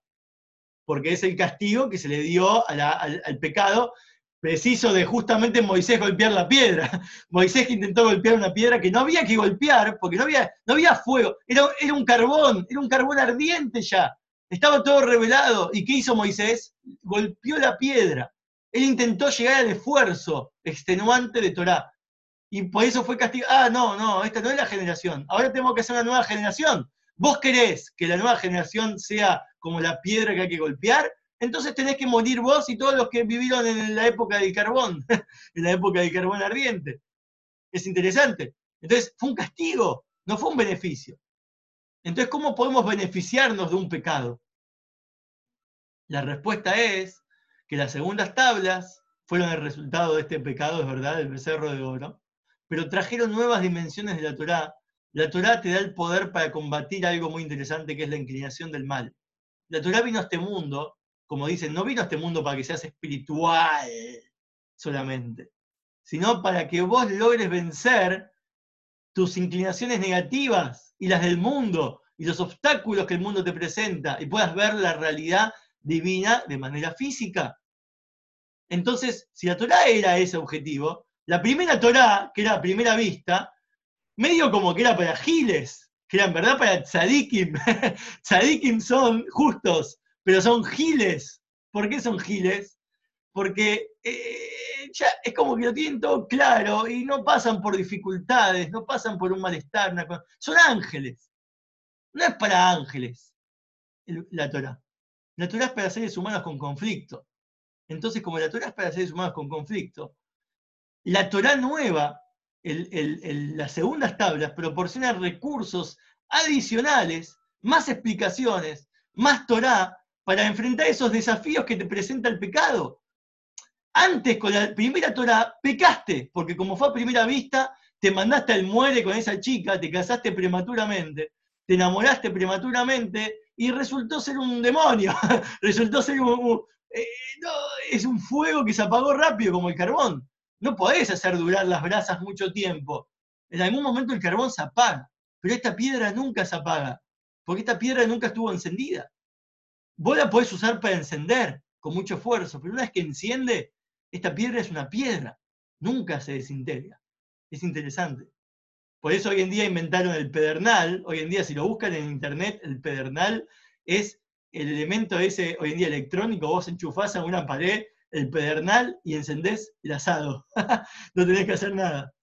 Porque es el castigo que se le dio al, pecado preciso de justamente Moisés golpear la piedra. Moisés que intentó golpear una piedra que no había que golpear, porque no había, fuego, era un carbón, era un carbón ardiente ya. Estaba todo revelado. ¿Y qué hizo Moisés? Golpeó la piedra. Él intentó llegar al esfuerzo extenuante de Torá y por eso fue castigado. Ah, no, no, esta no es la generación. Ahora tenemos que hacer una nueva generación. ¿Vos querés que la nueva generación sea como la piedra que hay que golpear? Entonces tenés que morir vos y todos los que vivieron en la época del carbón, en la época del carbón ardiente. Es interesante. Entonces fue un castigo, no fue un beneficio. Entonces, ¿cómo podemos beneficiarnos de un pecado? La respuesta es que las segundas tablas fueron el resultado de este pecado, es verdad, del becerro de oro, pero trajeron nuevas dimensiones de la Torá. La Torá te da el poder para combatir algo muy interesante que es la inclinación del mal. La Torá vino a este mundo, como dicen, no vino a este mundo para que seas espiritual solamente, sino para que vos logres vencer tus inclinaciones negativas y las del mundo y los obstáculos que el mundo te presenta y puedas ver la realidad divina de manera física. Entonces, si la Torah era ese objetivo, la primera Torah, que era a primera vista, medio como que era para giles, que era en verdad para tzadikim. tzadikim son justos, pero son giles. ¿Por qué son giles? Porque eh, ya es como que lo tienen todo claro y no pasan por dificultades, no pasan por un malestar. Son ángeles. No es para ángeles la Torah. La Torah es para seres humanos con conflicto. Entonces, como la Torah es para seres humanos con conflicto, la Torah nueva, las segundas tablas, proporciona recursos adicionales, más explicaciones, más Torah, para enfrentar esos desafíos que te presenta el pecado. Antes, con la primera Torah, pecaste, porque como fue a primera vista, te mandaste al muere con esa chica, te casaste prematuramente, te enamoraste prematuramente y resultó ser un demonio, resultó ser un... Eh, es un fuego que se apagó rápido como el carbón. No podés hacer durar las brasas mucho tiempo. En algún momento el carbón se apaga, pero esta piedra nunca se apaga, porque esta piedra nunca estuvo encendida. Vos la podés usar para encender con mucho esfuerzo, pero una vez que enciende, esta piedra es una piedra, nunca se desintegra. Es interesante. Por eso hoy en día inventaron el pedernal. Hoy en día, si lo buscan en internet, el pedernal es el elemento ese, hoy en día electrónico, vos enchufás a una pared el pedernal y encendés el asado. no tenés que hacer nada.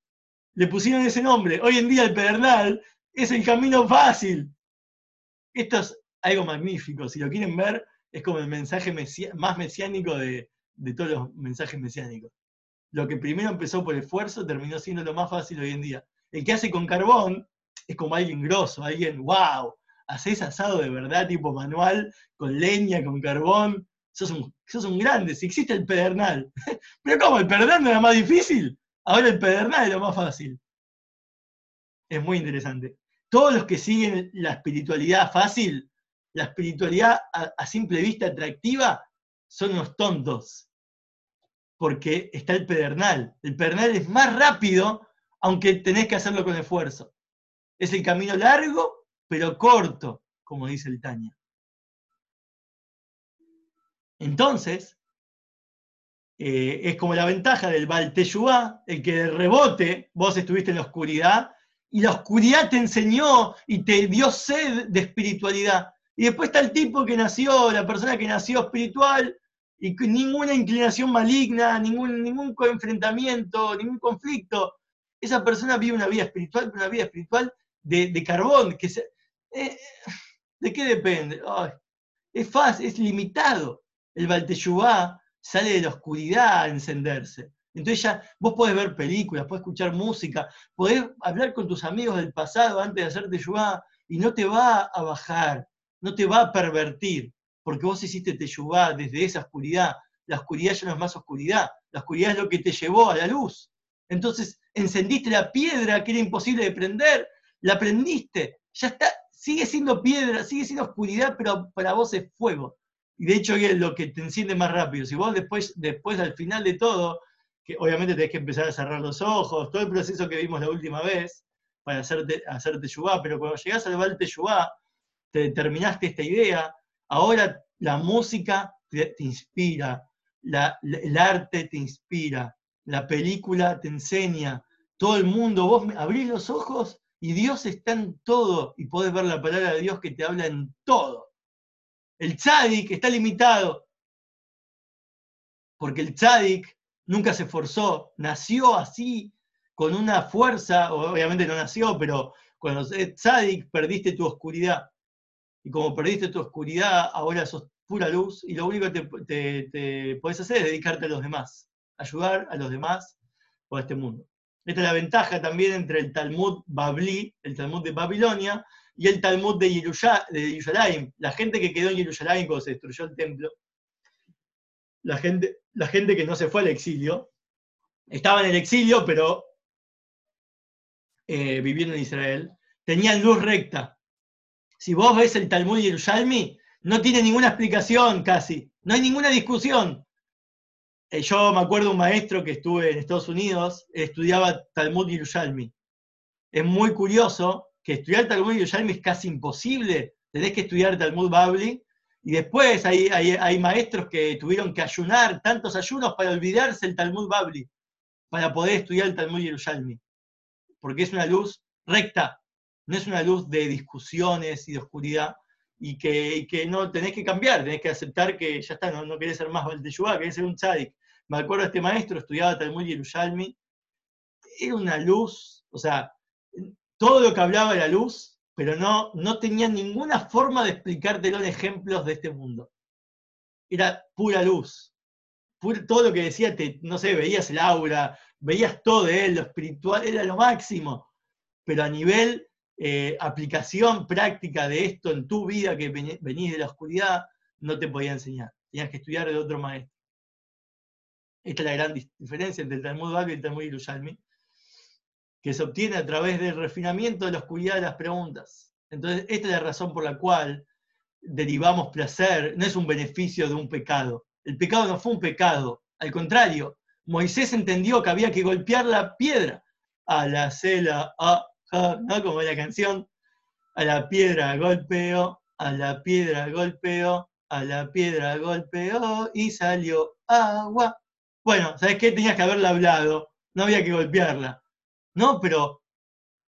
Le pusieron ese nombre. Hoy en día el pedernal es el camino fácil. Esto es algo magnífico. Si lo quieren ver, es como el mensaje más mesiánico de, de todos los mensajes mesiánicos. Lo que primero empezó por esfuerzo terminó siendo lo más fácil hoy en día. El que hace con carbón es como alguien grosso, alguien, wow, haces asado de verdad, tipo manual, con leña, con carbón, sos un, sos grande, si existe el pedernal. Pero ¿cómo? ¿El pedernal no era más difícil? Ahora el pedernal es lo más fácil. Es muy interesante. Todos los que siguen la espiritualidad fácil, la espiritualidad a simple vista atractiva, son unos tontos. Porque está el pedernal. El pedernal es más rápido aunque tenés que hacerlo con esfuerzo. Es el camino largo, pero corto, como dice el Taña. Entonces, eh, es como la ventaja del Balteyuá, el que de rebote vos estuviste en la oscuridad y la oscuridad te enseñó y te dio sed de espiritualidad. Y después está el tipo que nació, la persona que nació espiritual y ninguna inclinación maligna, ningún, ningún enfrentamiento, ningún conflicto esa persona vive una vida espiritual, una vida espiritual de, carbón. Que eh, ¿De qué depende? es fácil, es limitado. El Balteyubá sale de la oscuridad a encenderse. Entonces ya vos podés ver películas, podés escuchar música, podés hablar con tus amigos del pasado antes de hacer Teyubá y no te va a bajar, no te va a pervertir, porque vos hiciste Teyubá desde esa oscuridad. La oscuridad ya no es más oscuridad, la oscuridad es lo que te llevó a la luz. Entonces encendiste la piedra que era imposible de prender, la prendiste, ya está, sigue siendo piedra, sigue siendo oscuridad, pero para vos es fuego. Y de hecho es lo que te enciende más rápido. Si vos después, después al final de todo, que obviamente tenés que empezar a cerrar los ojos, todo el proceso que vimos la última vez para hacerte, hacerte yubá, pero cuando llegás al Valte Yubá, te terminaste esta idea, ahora la música te, inspira, el arte te inspira, la película te enseña, todo el mundo, vos abrís los ojos y Dios está en todo y podés ver la palabra de Dios que te habla en todo. El tzadik está limitado, porque el tzadik nunca se esforzó, nació así, con una fuerza, obviamente no nació, pero cuando sos tzadik perdiste tu oscuridad. Y como perdiste tu oscuridad, ahora sos pura luz y lo único que te, te podés hacer es dedicarte a los demás ayudar a los demás o a este mundo. Esta es la ventaja también entre el Talmud Babli, el Talmud de Babilonia, y el Talmud de, Yerushalayim. La gente que quedó en Yerushalayim cuando se destruyó el templo, la gente, la gente que no se fue al exilio, estaba en el exilio, pero eh, viviendo en Israel, tenían luz recta. Si vos ves el Talmud Yerushalmi, no tiene ninguna explicación casi, no hay ninguna discusión. Eh, yo me acuerdo un maestro que estuve en Estados Unidos, estudiaba Talmud Yerushalmi. Es muy curioso que estudiar Talmud Yerushalmi es casi imposible, tenés que estudiar Talmud Babli, y después hay, hay, maestros que tuvieron que ayunar tantos ayunos para olvidarse el Talmud Babli, para poder estudiar el Talmud Yerushalmi. Porque es una luz recta, no es una luz de discusiones y de oscuridad, y que, no tenés que cambiar, tenés que aceptar que ya está, no, no querés ser más Valdeyubá, querés ser un tzadik. Me acuerdo de este maestro, estudiaba Talmud Yerushalmi, era una luz, o sea, todo lo que hablaba era luz, pero no, no tenía ninguna forma de explicártelo en ejemplos de este mundo. Era pura luz. todo lo que decía, te, no sé, veías el aura, veías todo de él, lo espiritual era lo máximo, pero a nivel eh, aplicación práctica de esto en tu vida que venís de la oscuridad, no te podía enseñar. Tenías que estudiar de otro maestro. Esta es la gran diferencia entre el Talmud Bab y el Talmud Yerushalmi, que se obtiene a través del refinamiento de la oscuridad de las preguntas. Entonces, esta es la razón por la cual derivamos placer, no es un beneficio de un pecado. El pecado no fue un pecado, al contrario, Moisés entendió que había que golpear la piedra. A la cela, a ¿no? Como la canción, a la piedra golpeó, a la piedra golpeó, a la piedra golpeó y salió agua. Bueno, ¿sabes qué? Tenías que haberla hablado, no había que golpearla. No, pero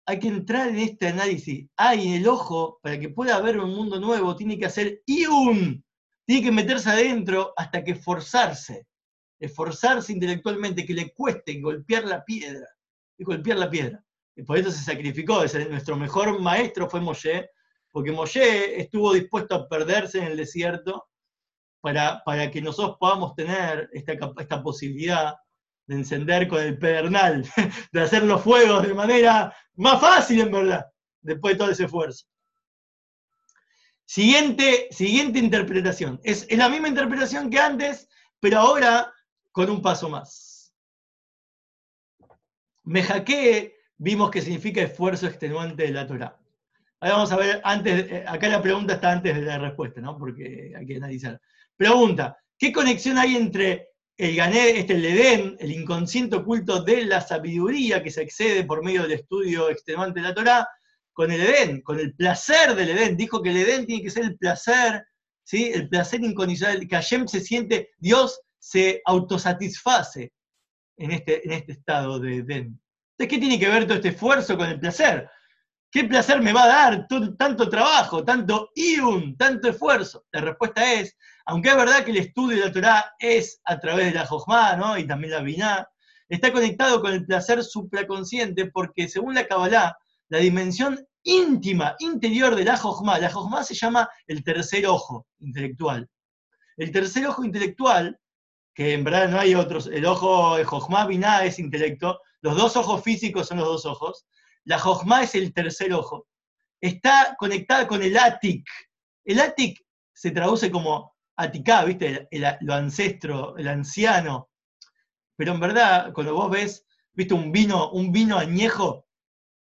hay que entrar en este análisis. Hay el ojo, para que pueda haber un mundo nuevo, tiene que hacer un tiene que meterse adentro hasta que esforzarse, esforzarse intelectualmente, que le cueste golpear la piedra, y golpear la piedra por eso se sacrificó. nuestro mejor maestro fue Moshe, porque Moshe estuvo dispuesto a perderse en el desierto para, para que nosotros podamos tener esta, esta posibilidad de encender con el pedernal, de hacer los fuegos de manera más fácil en verdad, después de todo ese esfuerzo. Siguiente, siguiente interpretación. Es, es la misma interpretación que antes, pero ahora con un paso más. Me hackeé vimos que significa esfuerzo extenuante de la Torah. Ahora vamos a ver, antes, eh, acá la pregunta está antes de la respuesta, ¿no? Porque hay que analizar. Pregunta, ¿qué conexión hay entre el gané, este el Edén, el inconsciente oculto de la sabiduría que se accede por medio del estudio extenuante de la Torah, con el Edén, con el placer del Edén? Dijo que el Edén tiene que ser el placer, ¿sí? El placer incondicional, que Hashem se siente, Dios se autosatisface en este, en este estado de Edén. ¿Qué tiene que ver todo este esfuerzo con el placer? ¿Qué placer me va a dar tanto trabajo, tanto iun, tanto esfuerzo? La respuesta es, aunque es verdad que el estudio de la Torah es a través de la Jojma, ¿no? y también la Binah, está conectado con el placer supraconsciente porque según la Kabbalah, la dimensión íntima, interior de la Jojma, la Jojma se llama el tercer ojo intelectual. El tercer ojo intelectual, que en verdad no hay otros, el ojo de Jojma Binah es intelecto, los dos ojos físicos son los dos ojos, la Jochma es el tercer ojo. Está conectada con el Atik. El Atik se traduce como Atiká, ¿viste? lo ancestro, el anciano. Pero en verdad, cuando vos ves, ¿viste? Un vino, un vino añejo,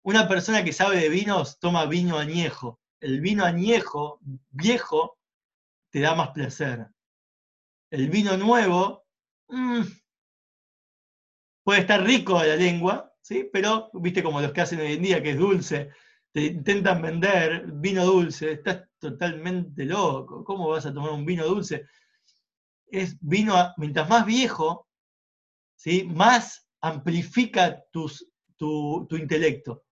una persona que sabe de vinos toma vino añejo. El vino añejo, viejo, te da más placer. El vino nuevo, mmm, puede estar rico a la lengua, ¿sí? pero viste como los que hacen hoy en día, que es dulce, te intentan vender vino dulce, estás totalmente loco, ¿cómo vas a tomar un vino dulce? Es vino, mientras más viejo, ¿sí? más amplifica tus, tu, intelecto.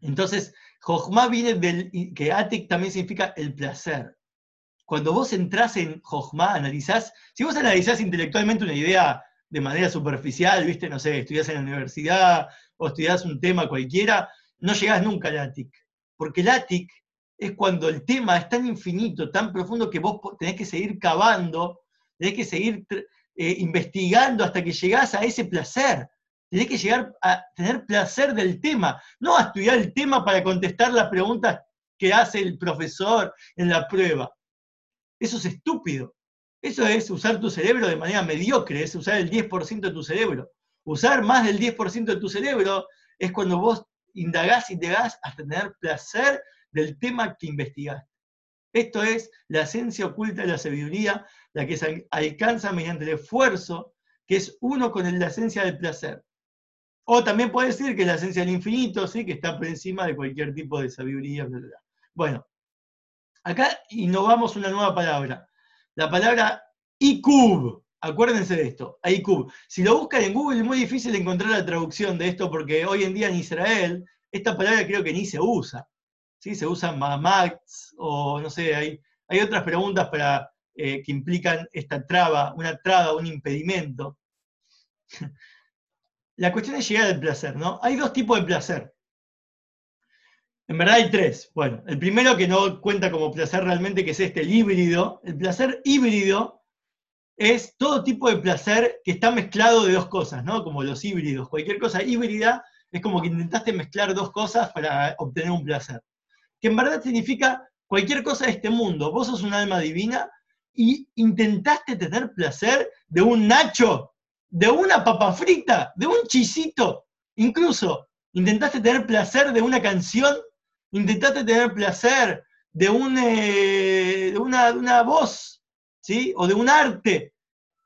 Entonces, Jochma viene del, que Atik también significa el placer. Cuando vos entras en Jochma, analizás, si vos analizás intelectualmente una idea de manera superficial, viste, no sé, estudias en la universidad o estudias un tema cualquiera, no llegás nunca al ATIC. Porque el ATIC es cuando el tema es tan infinito, tan profundo, que vos tenés que seguir cavando, tenés que seguir eh, investigando hasta que llegás a ese placer. Tenés que llegar a tener placer del tema, no a estudiar el tema para contestar las preguntas que hace el profesor en la prueba. Eso es estúpido. Eso es usar tu cerebro de manera mediocre, es usar el 10% de tu cerebro. Usar más del 10% de tu cerebro es cuando vos indagás, indagás hasta tener placer del tema que investigaste. Esto es la esencia oculta de la sabiduría, la que se alcanza mediante el esfuerzo, que es uno con la esencia del placer. O también puede decir que la esencia del infinito, ¿sí? que está por encima de cualquier tipo de sabiduría. Bueno, acá innovamos una nueva palabra. La palabra ICUB. Acuérdense de esto, ICUB. Si lo buscan en Google es muy difícil encontrar la traducción de esto porque hoy en día en Israel esta palabra creo que ni se usa. ¿sí? Se usa mamats o no sé, hay, hay otras preguntas para, eh, que implican esta traba, una traba, un impedimento. La cuestión es llegar al placer, ¿no? Hay dos tipos de placer. En verdad hay tres. Bueno, el primero que no cuenta como placer realmente, que es este, el híbrido. El placer híbrido es todo tipo de placer que está mezclado de dos cosas, ¿no? Como los híbridos. Cualquier cosa híbrida es como que intentaste mezclar dos cosas para obtener un placer. Que en verdad significa cualquier cosa de este mundo. Vos sos un alma divina y intentaste tener placer de un nacho, de una papa frita, de un chisito. Incluso intentaste tener placer de una canción intentaste tener placer de, un, eh, de, una, voz, ¿sí? O de un arte,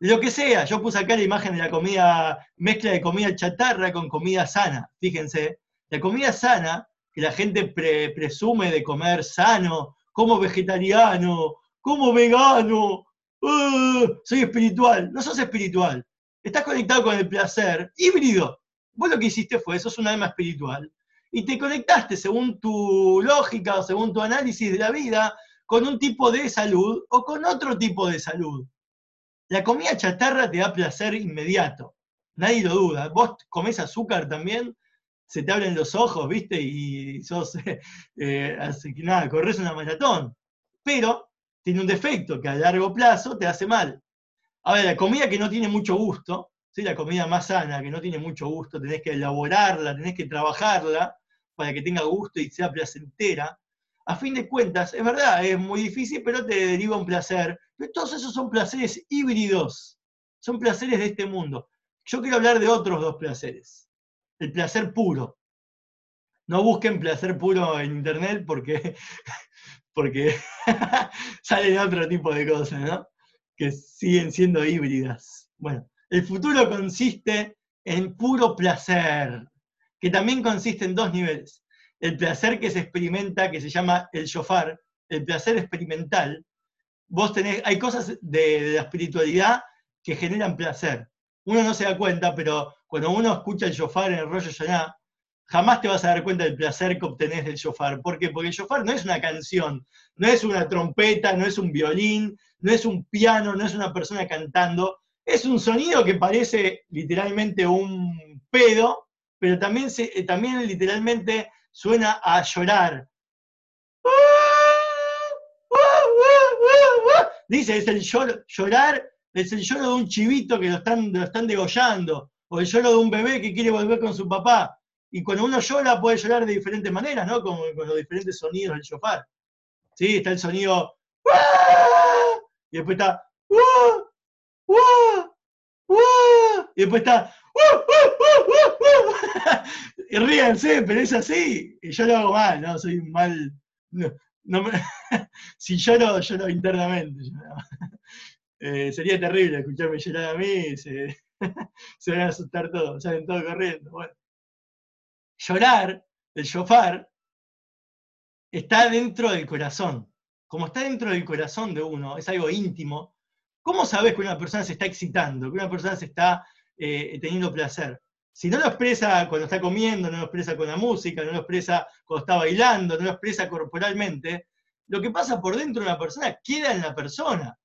lo que sea. Yo puse acá la imagen de la comida, mezcla de comida chatarra con comida sana. Fíjense, la comida sana, que la gente presume de comer sano, como vegetariano, como vegano, ¡uh! soy espiritual. No sos espiritual. Estás conectado con el placer, híbrido. Vos lo que hiciste fue, sos un alma espiritual y te conectaste según tu lógica o según tu análisis de la vida con un tipo de salud o con otro tipo de salud. La comida chatarra te da placer inmediato, nadie lo duda. Vos comés azúcar también, se te abren los ojos, ¿viste? Y sos, eh, así que nada, corres una maratón. Pero tiene un defecto que a largo plazo te hace mal. Ahora, la comida que no tiene mucho gusto, ¿sí? la comida más sana, que no tiene mucho gusto, tenés que elaborarla, tenés que trabajarla, para que tenga gusto y sea placentera, a fin de cuentas, es verdad, es muy difícil, pero te deriva un placer. Todos esos son placeres híbridos, son placeres de este mundo. Yo quiero hablar de otros dos placeres. El placer puro. No busquen placer puro en internet porque, porque salen otro tipo de cosas, ¿no? Que siguen siendo híbridas. Bueno, el futuro consiste en puro placer que también consiste en dos niveles. El placer que se experimenta, que se llama el shofar, el placer experimental. Vos tenés, hay cosas de, la espiritualidad que generan placer. Uno no se da cuenta, pero cuando uno escucha el shofar en el rollo Yaná, jamás te vas a dar cuenta del placer que obtenés del shofar. ¿Por qué? Porque el shofar no es una canción, no es una trompeta, no es un violín, no es un piano, no es una persona cantando. Es un sonido que parece literalmente un pedo, pero también, se, eh, también literalmente suena a llorar. Dice, es el llorar, es el lloro de un chivito que lo están, lo están degollando, o el lloro de un bebé que quiere volver con su papá. Y cuando uno llora puede llorar de diferentes maneras, ¿no? Con, con los diferentes sonidos del shofar. ¿Sí? Está el sonido y después está y después está y ríanse, pero es así. Y yo lo hago mal, ¿no? Soy mal. No, me, si lloro, lloro internamente. Eh, sería terrible escucharme llorar a mí, se, se van a asustar todos, salen todos corriendo. Bueno. Llorar, el shofar, está dentro del corazón. Como está dentro del corazón de uno, es algo íntimo. ¿Cómo sabes que una persona se está excitando, que una persona se está eh, teniendo placer? Si no lo expresa cuando está comiendo, no lo expresa con la música, no lo expresa cuando está bailando, no lo expresa corporalmente, lo que pasa por dentro de una persona queda en la persona.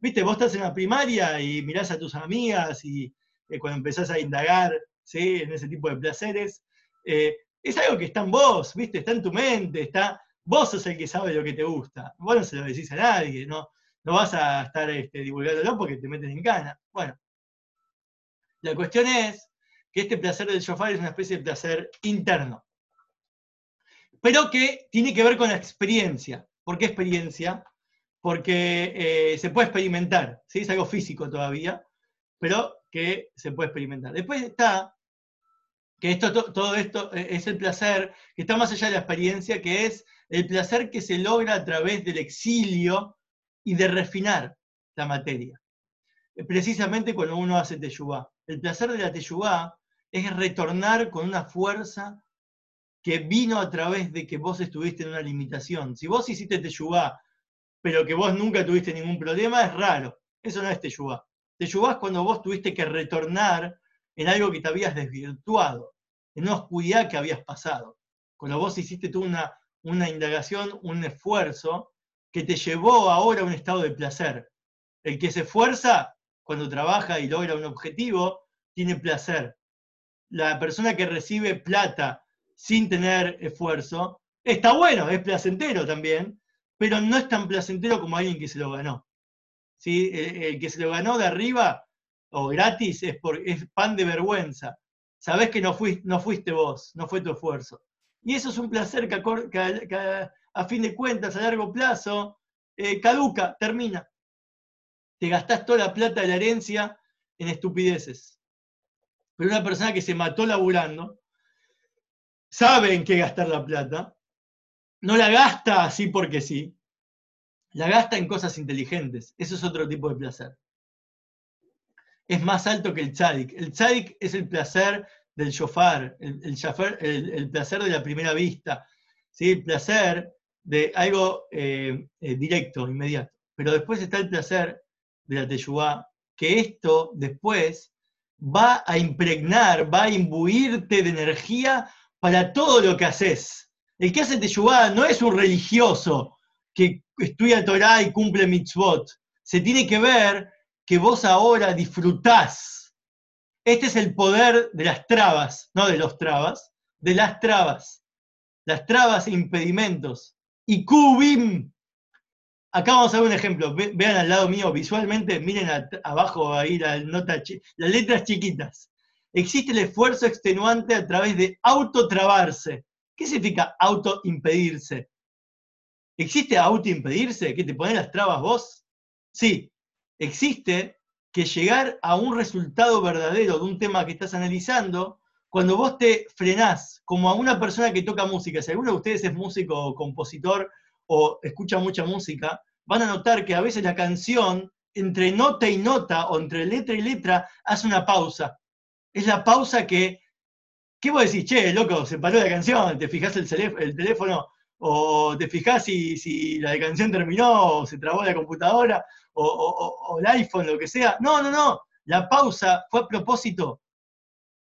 Viste, vos estás en la primaria y mirás a tus amigas y eh, cuando empezás a indagar ¿sí? en ese tipo de placeres, eh, es algo que está en vos, ¿viste? Está en tu mente, está, vos sos el que sabe lo que te gusta. Vos no se lo decís a nadie, no, no vas a estar este, divulgándolo porque te metes en cana. Bueno, la cuestión es que este placer del shofar es una especie de placer interno, pero que tiene que ver con la experiencia. ¿Por qué experiencia? porque eh, se puede experimentar, ¿sí? es algo físico todavía, pero que se puede experimentar. Después está que esto, todo esto eh, es el placer que está más allá de la experiencia, que es el placer que se logra a través del exilio y de refinar la materia. Precisamente cuando uno hace teyubá. El placer de la teyubá es retornar con una fuerza que vino a través de que vos estuviste en una limitación. Si vos hiciste teyubá, pero que vos nunca tuviste ningún problema, es raro. Eso no es teyubá. Teyubá es cuando vos tuviste que retornar en algo que te habías desvirtuado, en una oscuridad que habías pasado. Cuando vos hiciste una, una indagación, un esfuerzo que te llevó ahora a un estado de placer. El que se esfuerza cuando trabaja y logra un objetivo, tiene placer. La persona que recibe plata sin tener esfuerzo, está bueno, es placentero también, pero no es tan placentero como alguien que se lo ganó. ¿Sí? El, que se lo ganó de arriba o gratis es, por, es pan de vergüenza. Sabés que no fuiste, no fuiste vos, no fue tu esfuerzo. Y eso es un placer que, a, fin de cuentas, a largo plazo, eh, caduca, termina. Te gastás toda la plata de la herencia en estupideces. Pero una persona que se mató laburando, sabe en qué gastar la plata, no la gasta así porque sí, la gasta en cosas inteligentes. Eso es otro tipo de placer es más alto que el tzadik. El tzadik es el placer del shofar, el, el, placer de la primera vista, ¿sí? el placer de algo eh, eh, directo, inmediato. Pero después está el placer de la teyubá, que esto después va a impregnar, va a imbuirte de energía para todo lo que haces. El que hace teyubá no es un religioso que estudia Torah y cumple mitzvot. Se tiene que ver que vos ahora disfrutás. Este es el poder de las trabas, no de los trabas, de las trabas. Las trabas impedimentos. Y cubim. Acá vamos a ver un ejemplo. Vean al lado mío visualmente, miren abajo ahí la nota, las letras chiquitas. Existe el esfuerzo extenuante a través de autotrabarse. ¿Qué significa autoimpedirse? ¿Existe autoimpedirse? ¿Que te ponen las trabas vos? Sí, existe que llegar a un resultado verdadero de un tema que estás analizando, cuando vos te frenás, como a una persona que toca música, si alguno de ustedes es músico o compositor o escucha mucha música, van a notar que a veces la canción, entre nota y nota, o entre letra y letra, hace una pausa. Es la pausa que, ¿qué vos decís? Che, loco, se paró la canción, te fijás el, el teléfono, o te fijás si, si la canción terminó, o se trabó la computadora, o, el iPhone, lo que sea. No, no, no. La pausa fue a propósito.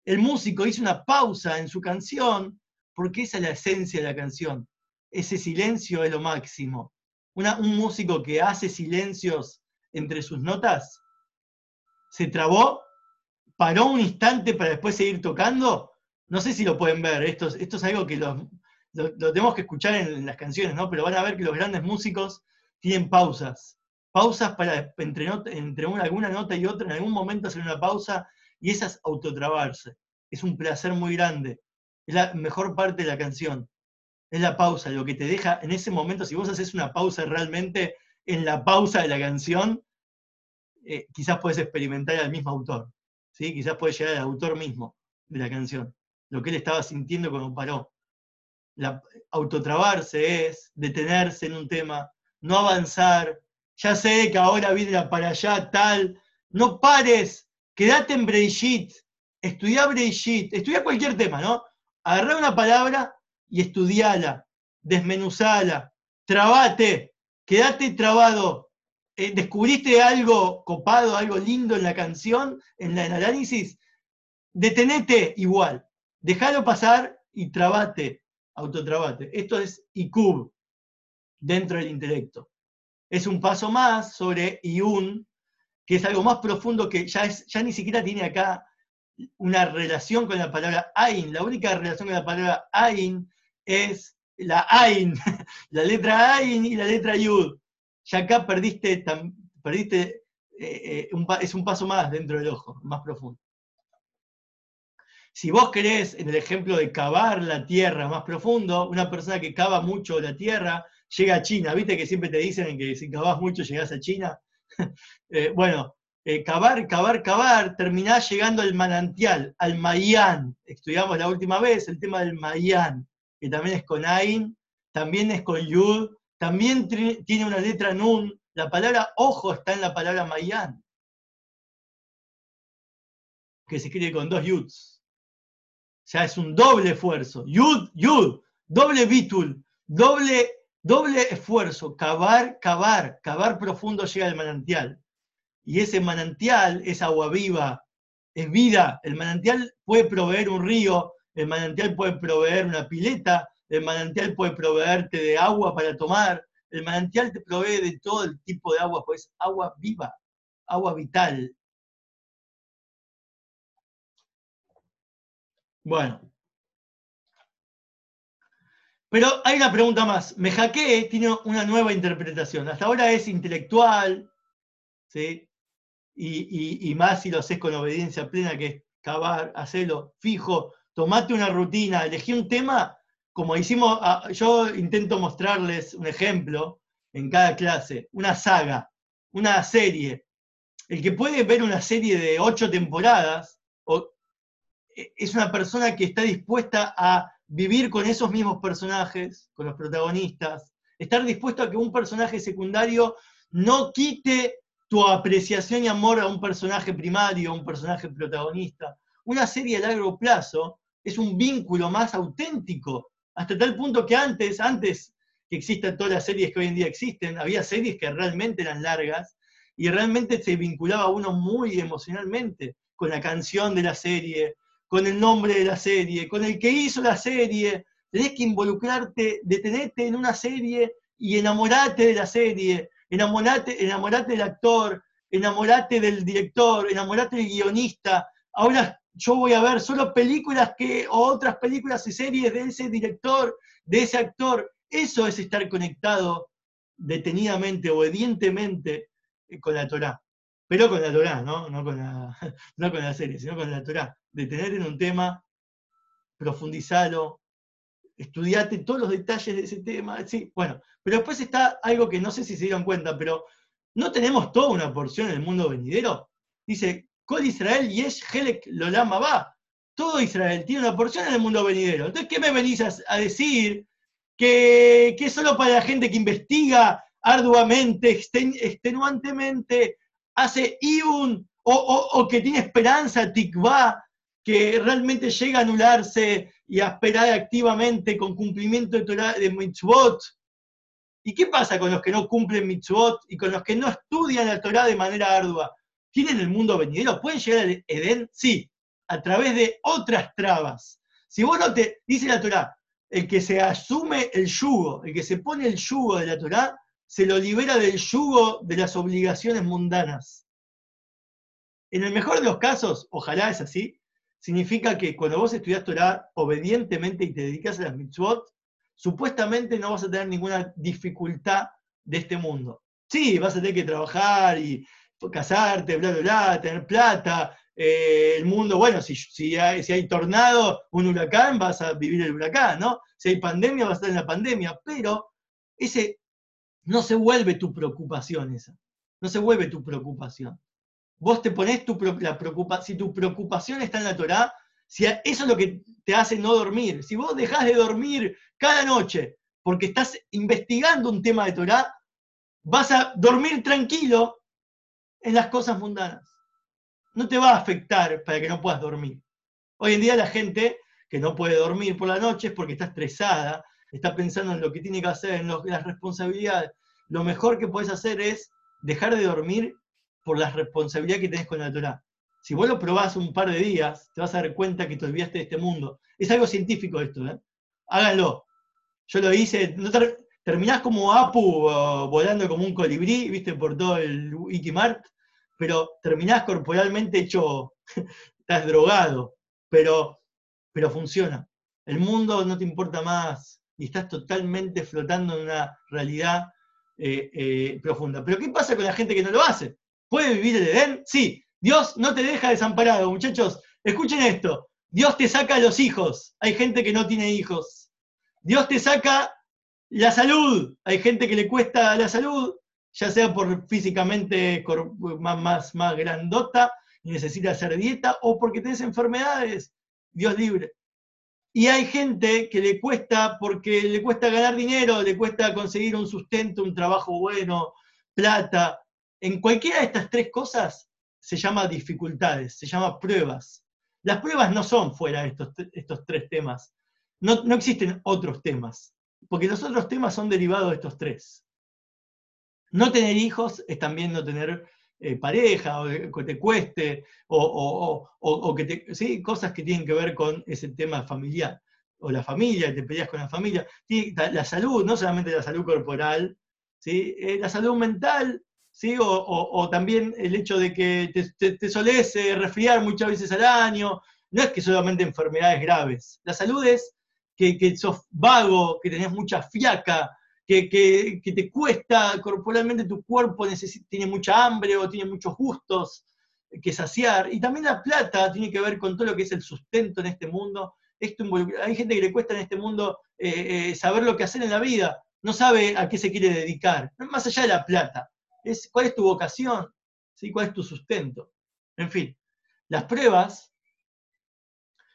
El músico hizo una pausa en su canción porque esa es la esencia de la canción. Ese silencio es lo máximo. un músico que hace silencios entre sus notas, se trabó, paró un instante para después seguir tocando. No sé si lo pueden ver, esto, esto es algo que lo, tenemos que escuchar en, las canciones, ¿no? Pero van a ver que los grandes músicos tienen pausas pausas para entre, una, alguna nota y otra, en algún momento hacer una pausa y esa es autotrabarse. Es un placer muy grande. Es la mejor parte de la canción. Es la pausa, lo que te deja en ese momento, si vos haces una pausa realmente en la pausa de la canción, eh, quizás puedes experimentar al mismo autor. ¿sí? Quizás puedes llegar al autor mismo de la canción. Lo que él estaba sintiendo cuando paró. La, autotrabarse es detenerse en un tema, no avanzar, ya sé que ahora viene para allá tal, no pares, quédate en Breishit, estudia Breishit, estudia cualquier tema, ¿no? Agarra una palabra y estudiala, desmenuzala, trabate, quédate trabado. Eh, ¿Descubriste algo copado, algo lindo en la canción, en el análisis? Detenete igual, déjalo pasar y trabate, autotrabate. Esto es ICUB dentro del intelecto es un paso más sobre Iun, que es algo más profundo que ya, es, ya ni siquiera tiene acá una relación con la palabra Ain. La única relación con la palabra Ain es la Ain, la letra Ain y la letra Yud. Ya acá perdiste, eh, eh, es un paso más dentro del ojo, más profundo. Si vos querés, en el ejemplo de cavar la tierra más profundo, una persona que cava mucho la tierra, llega a China. ¿Viste que siempre te dicen que si cavás mucho llegás a China? Eh, bueno, cavar, cavar, cavar, terminás llegando al manantial, al Mayán. Estudiamos la última vez el tema del Mayán, que también es con Ain, también es con Yud, también tiene una letra Nun. La palabra ojo está en la palabra Mayán, que se escribe con dos Yuds. O sea, es un doble esfuerzo. Yud, Yud, doble bitul, doble, doble esfuerzo. Cavar, cavar, cavar profundo llega al manantial. Y ese manantial es agua viva, es vida. El manantial puede proveer un río, el manantial puede proveer una pileta, el manantial puede proveerte de agua para tomar, el manantial te provee de todo el tipo de agua, pues agua viva, agua vital. Bueno. Pero hay una pregunta más. Me hackeé tiene una nueva interpretación. Hasta ahora es intelectual, ¿sí? Y, y, más si lo haces con obediencia plena, que es cavar, hacerlo fijo, tomate una rutina, elegí un tema como hicimos, yo intento mostrarles un ejemplo en cada clase, una saga, una serie. El que puede ver una serie de ocho temporadas e, es una persona que está dispuesta a vivir con esos mismos personajes, con los protagonistas, estar dispuesto a que un personaje secundario no quite tu apreciación y amor a un personaje primario, a un personaje protagonista. Una serie a largo plazo es un vínculo más auténtico hasta tal punto que antes, antes que existan todas las series que hoy en día existen, había series que realmente eran largas y realmente se vinculaba uno muy emocionalmente con la canción de la serie, con el nombre de la serie, con el que hizo la serie. Tenés que involucrarte, detenerte en una serie y enamorarte de la serie, enamorate, enamorate del actor, enamorate del director, enamorate del guionista. Ahora yo voy a ver solo películas que, o otras películas y series de ese director, de ese actor. Eso es estar conectado detenidamente, obedientemente eh, con la Torah. Pero con la Torah, ¿no? No con la, no con la serie, sino con la Torah. Detener en un tema, profundizarlo, estudiate todos los detalles de ese tema. Sí, bueno, pero después está algo que no sé si se dieron cuenta, pero no tenemos toda una porción en el mundo venidero. Dice, Col Israel Yesh Helek Lolama va. Todo Israel tiene una porción en el mundo venidero. Entonces, ¿qué me venís a, decir? Que, que, solo para la gente que investiga arduamente, extenuantemente, hace iun, o, que tiene esperanza, tikva, que realmente llega a anularse y a esperar activamente con cumplimiento de, Torah, de mitzvot. ¿Y qué pasa con los que no cumplen mitzvot y con los que no estudian la Torah de manera ardua? ¿Tienen el mundo venidero? ¿Pueden llegar al Edén? Sí, a través de otras trabas. Si vos no te, dice la Torá, el que se asume el yugo, el que se pone el yugo de la Torá, se lo libera del yugo de las obligaciones mundanas. En el mejor de los casos, ojalá es así, significa que cuando vos estudias Torah obedientemente y te dedicas a las mitzvot, supuestamente no vas a tener ninguna dificultad de este mundo. Sí, vas a tener que trabajar y casarte, bla, bla, bla, tener plata, eh, el mundo, bueno, si, si, hay, si hay tornado, un huracán, vas a vivir el huracán, ¿no? Si hay pandemia, vas a estar en la pandemia, pero ese no se vuelve tu preocupación esa, no se vuelve tu preocupación. Vos te pones tu, la preocupación, si tu preocupación está en la Torah, si eso es lo que te hace no dormir, si vos dejás de dormir cada noche porque estás investigando un tema de Torah, vas a dormir tranquilo en las cosas mundanas. No te va a afectar para que no puedas dormir. Hoy en día la gente que no puede dormir por la noche es porque está estresada, está pensando en lo que tiene que hacer, en, las responsabilidades. Lo mejor que puedes hacer es dejar de dormir por la responsabilidad que tenés con la Torah. Si vos lo probás un par de días, te vas a dar cuenta que te olvidaste de este mundo. Es algo científico esto, ¿eh? Háganlo. Yo lo hice, terminás como Apu volando como un colibrí, viste, por todo el Wikimart, pero terminás corporalmente hecho, estás drogado, pero, pero funciona. El mundo no te importa más y estás totalmente flotando en una realidad eh, eh, profunda. Pero ¿qué pasa con la gente que no lo hace? ¿Puede vivir el Edén? Sí. Dios no te deja desamparado, muchachos. Escuchen esto. Dios te saca los hijos. Hay gente que no tiene hijos. Dios te saca La salud, hay gente que le cuesta la salud, ya sea por físicamente más, más, más grandota y necesita hacer dieta, o porque tienes enfermedades, Dios libre. Y hay gente que le cuesta porque le cuesta ganar dinero, le cuesta conseguir un sustento, un trabajo bueno, plata. En cualquiera de estas tres cosas se llama dificultades, se llama pruebas. Las pruebas no son fuera de estos, estos tres temas. No, no existen otros temas, porque los otros temas son derivados de estos tres. No tener hijos es también no tener eh, pareja, o que te cueste, o, que te, ¿sí? cosas que tienen que ver con ese tema familiar, o la familia, te peleas con la familia, la salud, no solamente la salud corporal, ¿sí? Eh, la salud mental, ¿sí? o, también el hecho de que te, te, solés resfriar muchas veces al año, no es que solamente enfermedades graves, la salud es que, que sos vago, que tenés mucha fiaca, que, te cuesta corporalmente, tu cuerpo tiene mucha hambre o tiene muchos gustos que saciar. Y también la plata tiene que ver con todo lo que es el sustento en este mundo. Esto hay gente que le cuesta en este mundo eh, eh, saber lo que hacer en la vida, no sabe a qué se quiere dedicar, más allá de la plata. Es, ¿Cuál es tu vocación? ¿Sí? ¿Cuál es tu sustento? En fin, las pruebas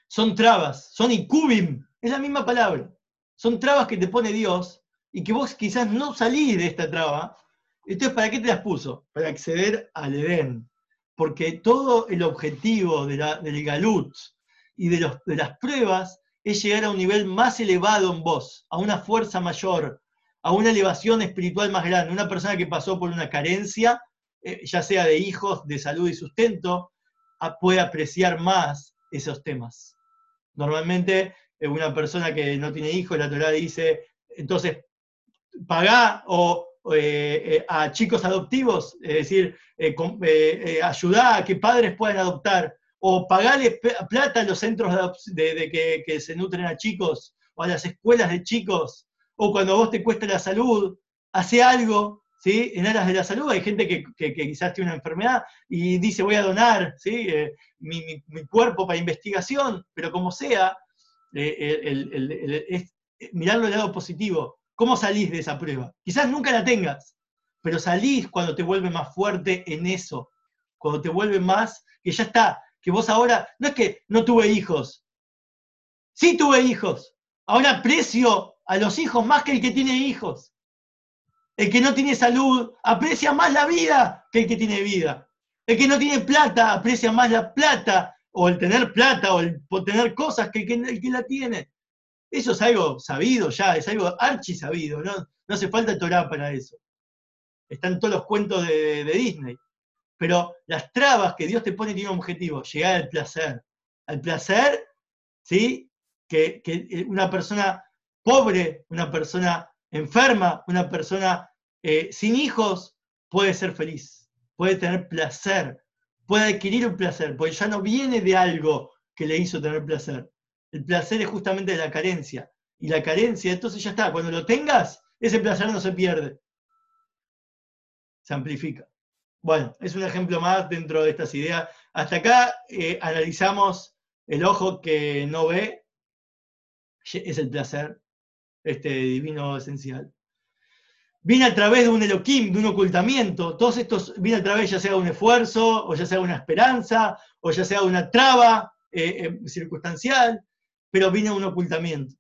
son trabas, son incubim, es la misma palabra. Son trabas que te pone Dios y que vos quizás no salís de esta traba, entonces ¿para qué te las puso? Para acceder al Edén. Porque todo el objetivo del galut y de, de las pruebas es llegar a un nivel más elevado en vos, a una fuerza mayor, a una elevación espiritual más grande. Una persona que pasó por una carencia, eh, ya sea de hijos, de salud y sustento, puede apreciar más esos temas. Normalmente, eh, una persona que no tiene hijos, la Torah dice, entonces pagá o, eh, eh, a chicos adoptivos, es decir, eh, ayudá a que padres puedan adoptar, o pagarle plata a los centros de, que, se nutren a chicos, o a las escuelas de chicos, o cuando vos te cuesta la salud, hace algo, ¿sí? En aras de la salud, hay gente que, quizás tiene una enfermedad y dice voy a donar, ¿sí? mi, cuerpo para investigación, pero como sea, es mirarlo del lado positivo. ¿Cómo salís de esa prueba? Quizás nunca la tengas, pero salís cuando te vuelve más fuerte en eso, cuando te vuelve más, que ya está, que vos ahora, no es que no tuve hijos, sí tuve hijos, ahora aprecio a los hijos más que el que tiene hijos. El que no tiene salud aprecia más la vida que el que tiene vida. El que no tiene plata aprecia más la plata, o el tener plata, o el tener cosas que el que la tiene. Eso es algo sabido ya, es algo archi sabido, ¿no? No hace falta Torah para eso. Están todos los cuentos de, Disney. Pero las trabas que Dios te pone tienen un objetivo, llegar al placer. Al placer, ¿sí? Que, una persona pobre, una persona enferma, una persona eh, sin hijos puede ser feliz, puede tener placer, puede adquirir un placer, porque ya no viene de algo que le hizo tener placer, el placer es justamente la carencia. Y la carencia, entonces ya está, cuando lo tengas, ese placer no se pierde. Se amplifica. Bueno, es un ejemplo más dentro de estas ideas. Hasta acá eh, analizamos el ojo que no ve, es el placer, este divino esencial. Viene a través de un Elohim, de un ocultamiento. Todos estos viene a través ya sea de un esfuerzo, o ya sea una esperanza, o ya sea una traba eh, eh, circunstancial pero viene un ocultamiento.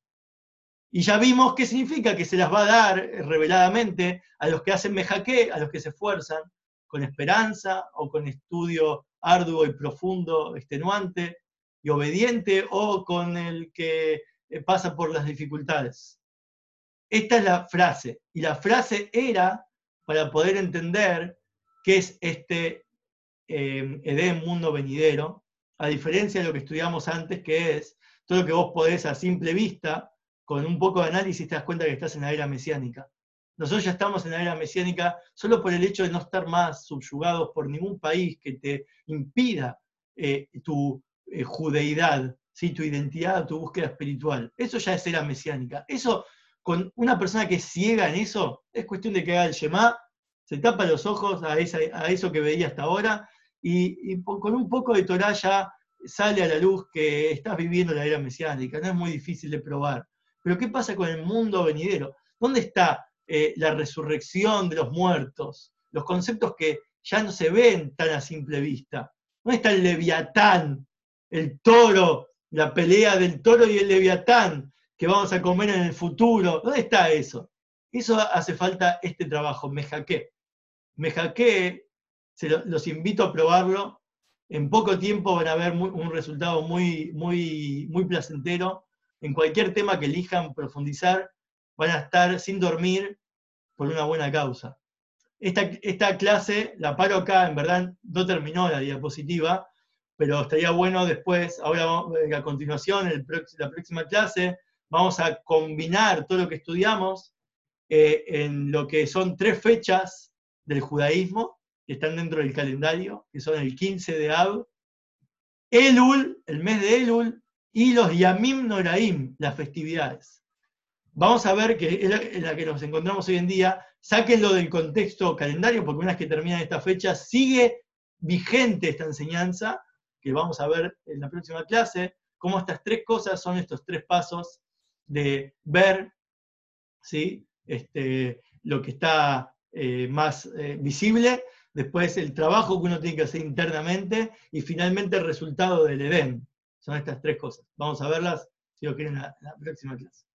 Y ya vimos qué significa que se las va a dar reveladamente a los que hacen mejaque, a los que se esfuerzan, con esperanza o con estudio arduo y profundo, extenuante y obediente, o con el que eh, pasa por las dificultades. Esta es la frase, y la frase era para poder entender qué es este eh, Edén mundo venidero, a diferencia de lo que estudiamos antes, que es todo lo que vos podés a simple vista, con un poco de análisis te das cuenta que estás en la era mesiánica. Nosotros ya estamos en la era mesiánica solo por el hecho de no estar más subyugados por ningún país que te impida eh, tu eh, judeidad, tu identidad, tu búsqueda espiritual. Eso ya es era mesiánica. Eso, con una persona que ciega en eso, es cuestión de que haga el Shema, se tapa los ojos a, eso que veía hasta ahora, y, con un poco de Torah ya sale a la luz que estás viviendo la era mesiánica, no es muy difícil de probar. Pero ¿qué pasa con el mundo venidero? ¿Dónde está eh, la resurrección de los muertos? Los conceptos que ya no se ven tan a simple vista. ¿Dónde está el leviatán, el toro, la pelea del toro y el leviatán que vamos a comer en el futuro? ¿Dónde está eso? Eso hace falta este trabajo, me hackeé. Me hackeé, los invito a probarlo. En poco tiempo van a ver un resultado muy, muy, muy placentero. En cualquier tema que elijan profundizar, van a estar sin dormir por una buena causa. Esta, esta clase la paro acá, en verdad no terminó la diapositiva, pero estaría bueno después, ahora a continuación, en la próxima clase, vamos a combinar todo lo que estudiamos eh, en lo que son tres fechas del judaísmo, que están dentro del calendario, que son el 15 de Ab, Elul, el mes de Elul, y los Yamim Noraim, las festividades. Vamos a ver que en la que nos encontramos hoy en día, sáquenlo del contexto calendario, porque una vez que termina esta fecha, sigue vigente esta enseñanza, que vamos a ver en la próxima clase, cómo estas tres cosas son estos tres pasos de ver, ¿sí? Este, lo que está eh, más eh, visible, después el trabajo que uno tiene que hacer internamente y finalmente el resultado del Edén. Son estas tres cosas. Vamos a verlas, si lo quieren, en la próxima clase.